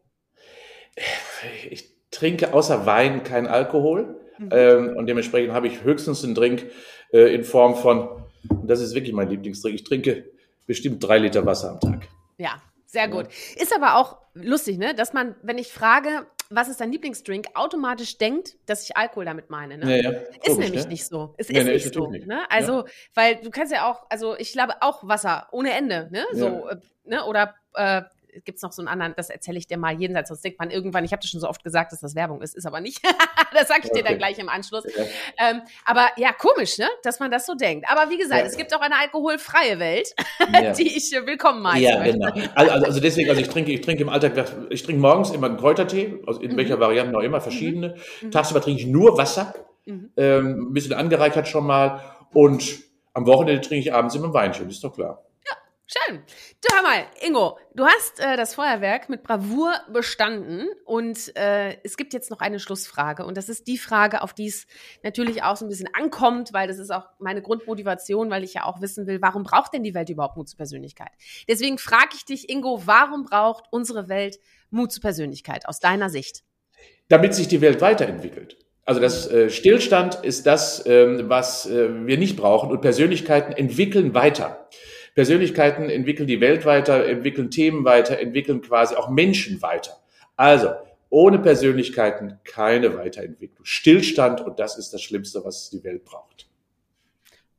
Ich trinke außer Wein kein Alkohol. Mhm. Ähm, und dementsprechend habe ich höchstens einen Drink äh, in Form von, und das ist wirklich mein Lieblingsdrink, ich trinke bestimmt drei Liter Wasser am Tag.
Ja, sehr gut. Ja. Ist aber auch lustig, ne? dass man, wenn ich frage, was ist dein Lieblingsdrink, automatisch denkt, dass ich Alkohol damit meine. Ne? Ja, ja. Komisch, ist nämlich ne? nicht so. Es ist nicht so. Nicht. Ne? Also, weil du kannst ja auch, also ich glaube auch Wasser ohne Ende, ne? So, äh, ne? Oder äh, gibt es noch so einen anderen, das erzähle ich dir mal jenseits, sonst denkt man irgendwann, ich habe das schon so oft gesagt, dass das Werbung ist, ist aber nicht. das sage ich okay. dir dann gleich im Anschluss. Ja. Ähm, aber ja, komisch, ne? dass man das so denkt. Aber wie gesagt, ja. es gibt auch eine alkoholfreie Welt, ja. die ich willkommen heiße.
Ja, genau. Also, also, also, deswegen, also ich trinke, ich trinke im Alltag, ich trinke morgens immer einen Kräutertee, also in mhm. welcher Variante auch immer, verschiedene. Mhm. Tagsüber trinke ich nur Wasser, mhm. ähm, ein bisschen angereichert schon mal und am Wochenende trinke ich abends immer ein Weinchen, ist doch klar.
Schön. Du hör mal, Ingo, du hast äh, das Feuerwerk mit Bravour bestanden und äh, es gibt jetzt noch eine Schlussfrage und das ist die Frage, auf die es natürlich auch so ein bisschen ankommt, weil das ist auch meine Grundmotivation, weil ich ja auch wissen will, warum braucht denn die Welt überhaupt Mut zur Persönlichkeit? Deswegen frage ich dich, Ingo, warum braucht unsere Welt Mut zur Persönlichkeit aus deiner Sicht?
Damit sich die Welt weiterentwickelt. Also das äh, Stillstand ist das, ähm, was äh, wir nicht brauchen und Persönlichkeiten entwickeln weiter. Persönlichkeiten entwickeln die Welt weiter, entwickeln Themen weiter, entwickeln quasi auch Menschen weiter. Also ohne Persönlichkeiten keine Weiterentwicklung. Stillstand und das ist das Schlimmste, was die Welt braucht.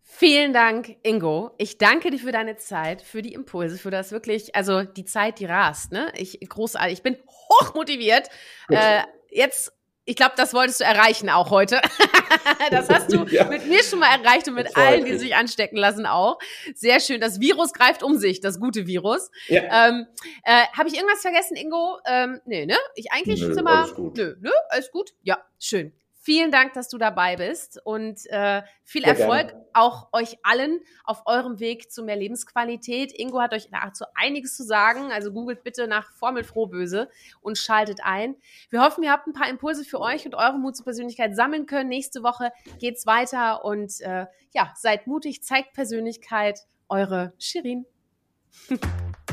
Vielen Dank, Ingo. Ich danke dir für deine Zeit, für die Impulse, für das wirklich, also die Zeit, die rast. Ne? Ich großartig, ich bin hochmotiviert. Äh, jetzt, ich glaube, das wolltest du erreichen auch heute. das hast du ja. mit mir schon mal erreicht und mit allen, die sich anstecken lassen auch. Sehr schön. Das Virus greift um sich, das gute Virus. Ja. Ähm, äh, Habe ich irgendwas vergessen, Ingo? Ähm, nee, ne? Ich eigentlich nö, immer. Nö, nö, alles gut. Ja, schön. Vielen Dank, dass du dabei bist und äh, viel Sehr Erfolg gerne. auch euch allen auf eurem Weg zu mehr Lebensqualität. Ingo hat euch dazu einiges zu sagen, also googelt bitte nach Formel Frohböse und schaltet ein. Wir hoffen, ihr habt ein paar Impulse für euch und eure Mut zur Persönlichkeit sammeln können. Nächste Woche geht's weiter und äh, ja, seid mutig, zeigt Persönlichkeit. Eure Shirin.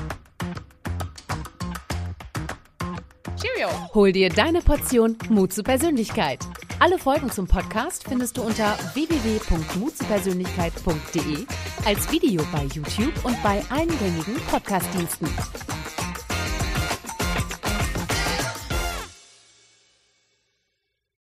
Cheerio. Hol dir deine Portion Mut zur Persönlichkeit. Alle Folgen zum Podcast findest du unter www.mutzupersönlichkeit.de, als Video bei YouTube und bei allen gängigen Podcastdiensten.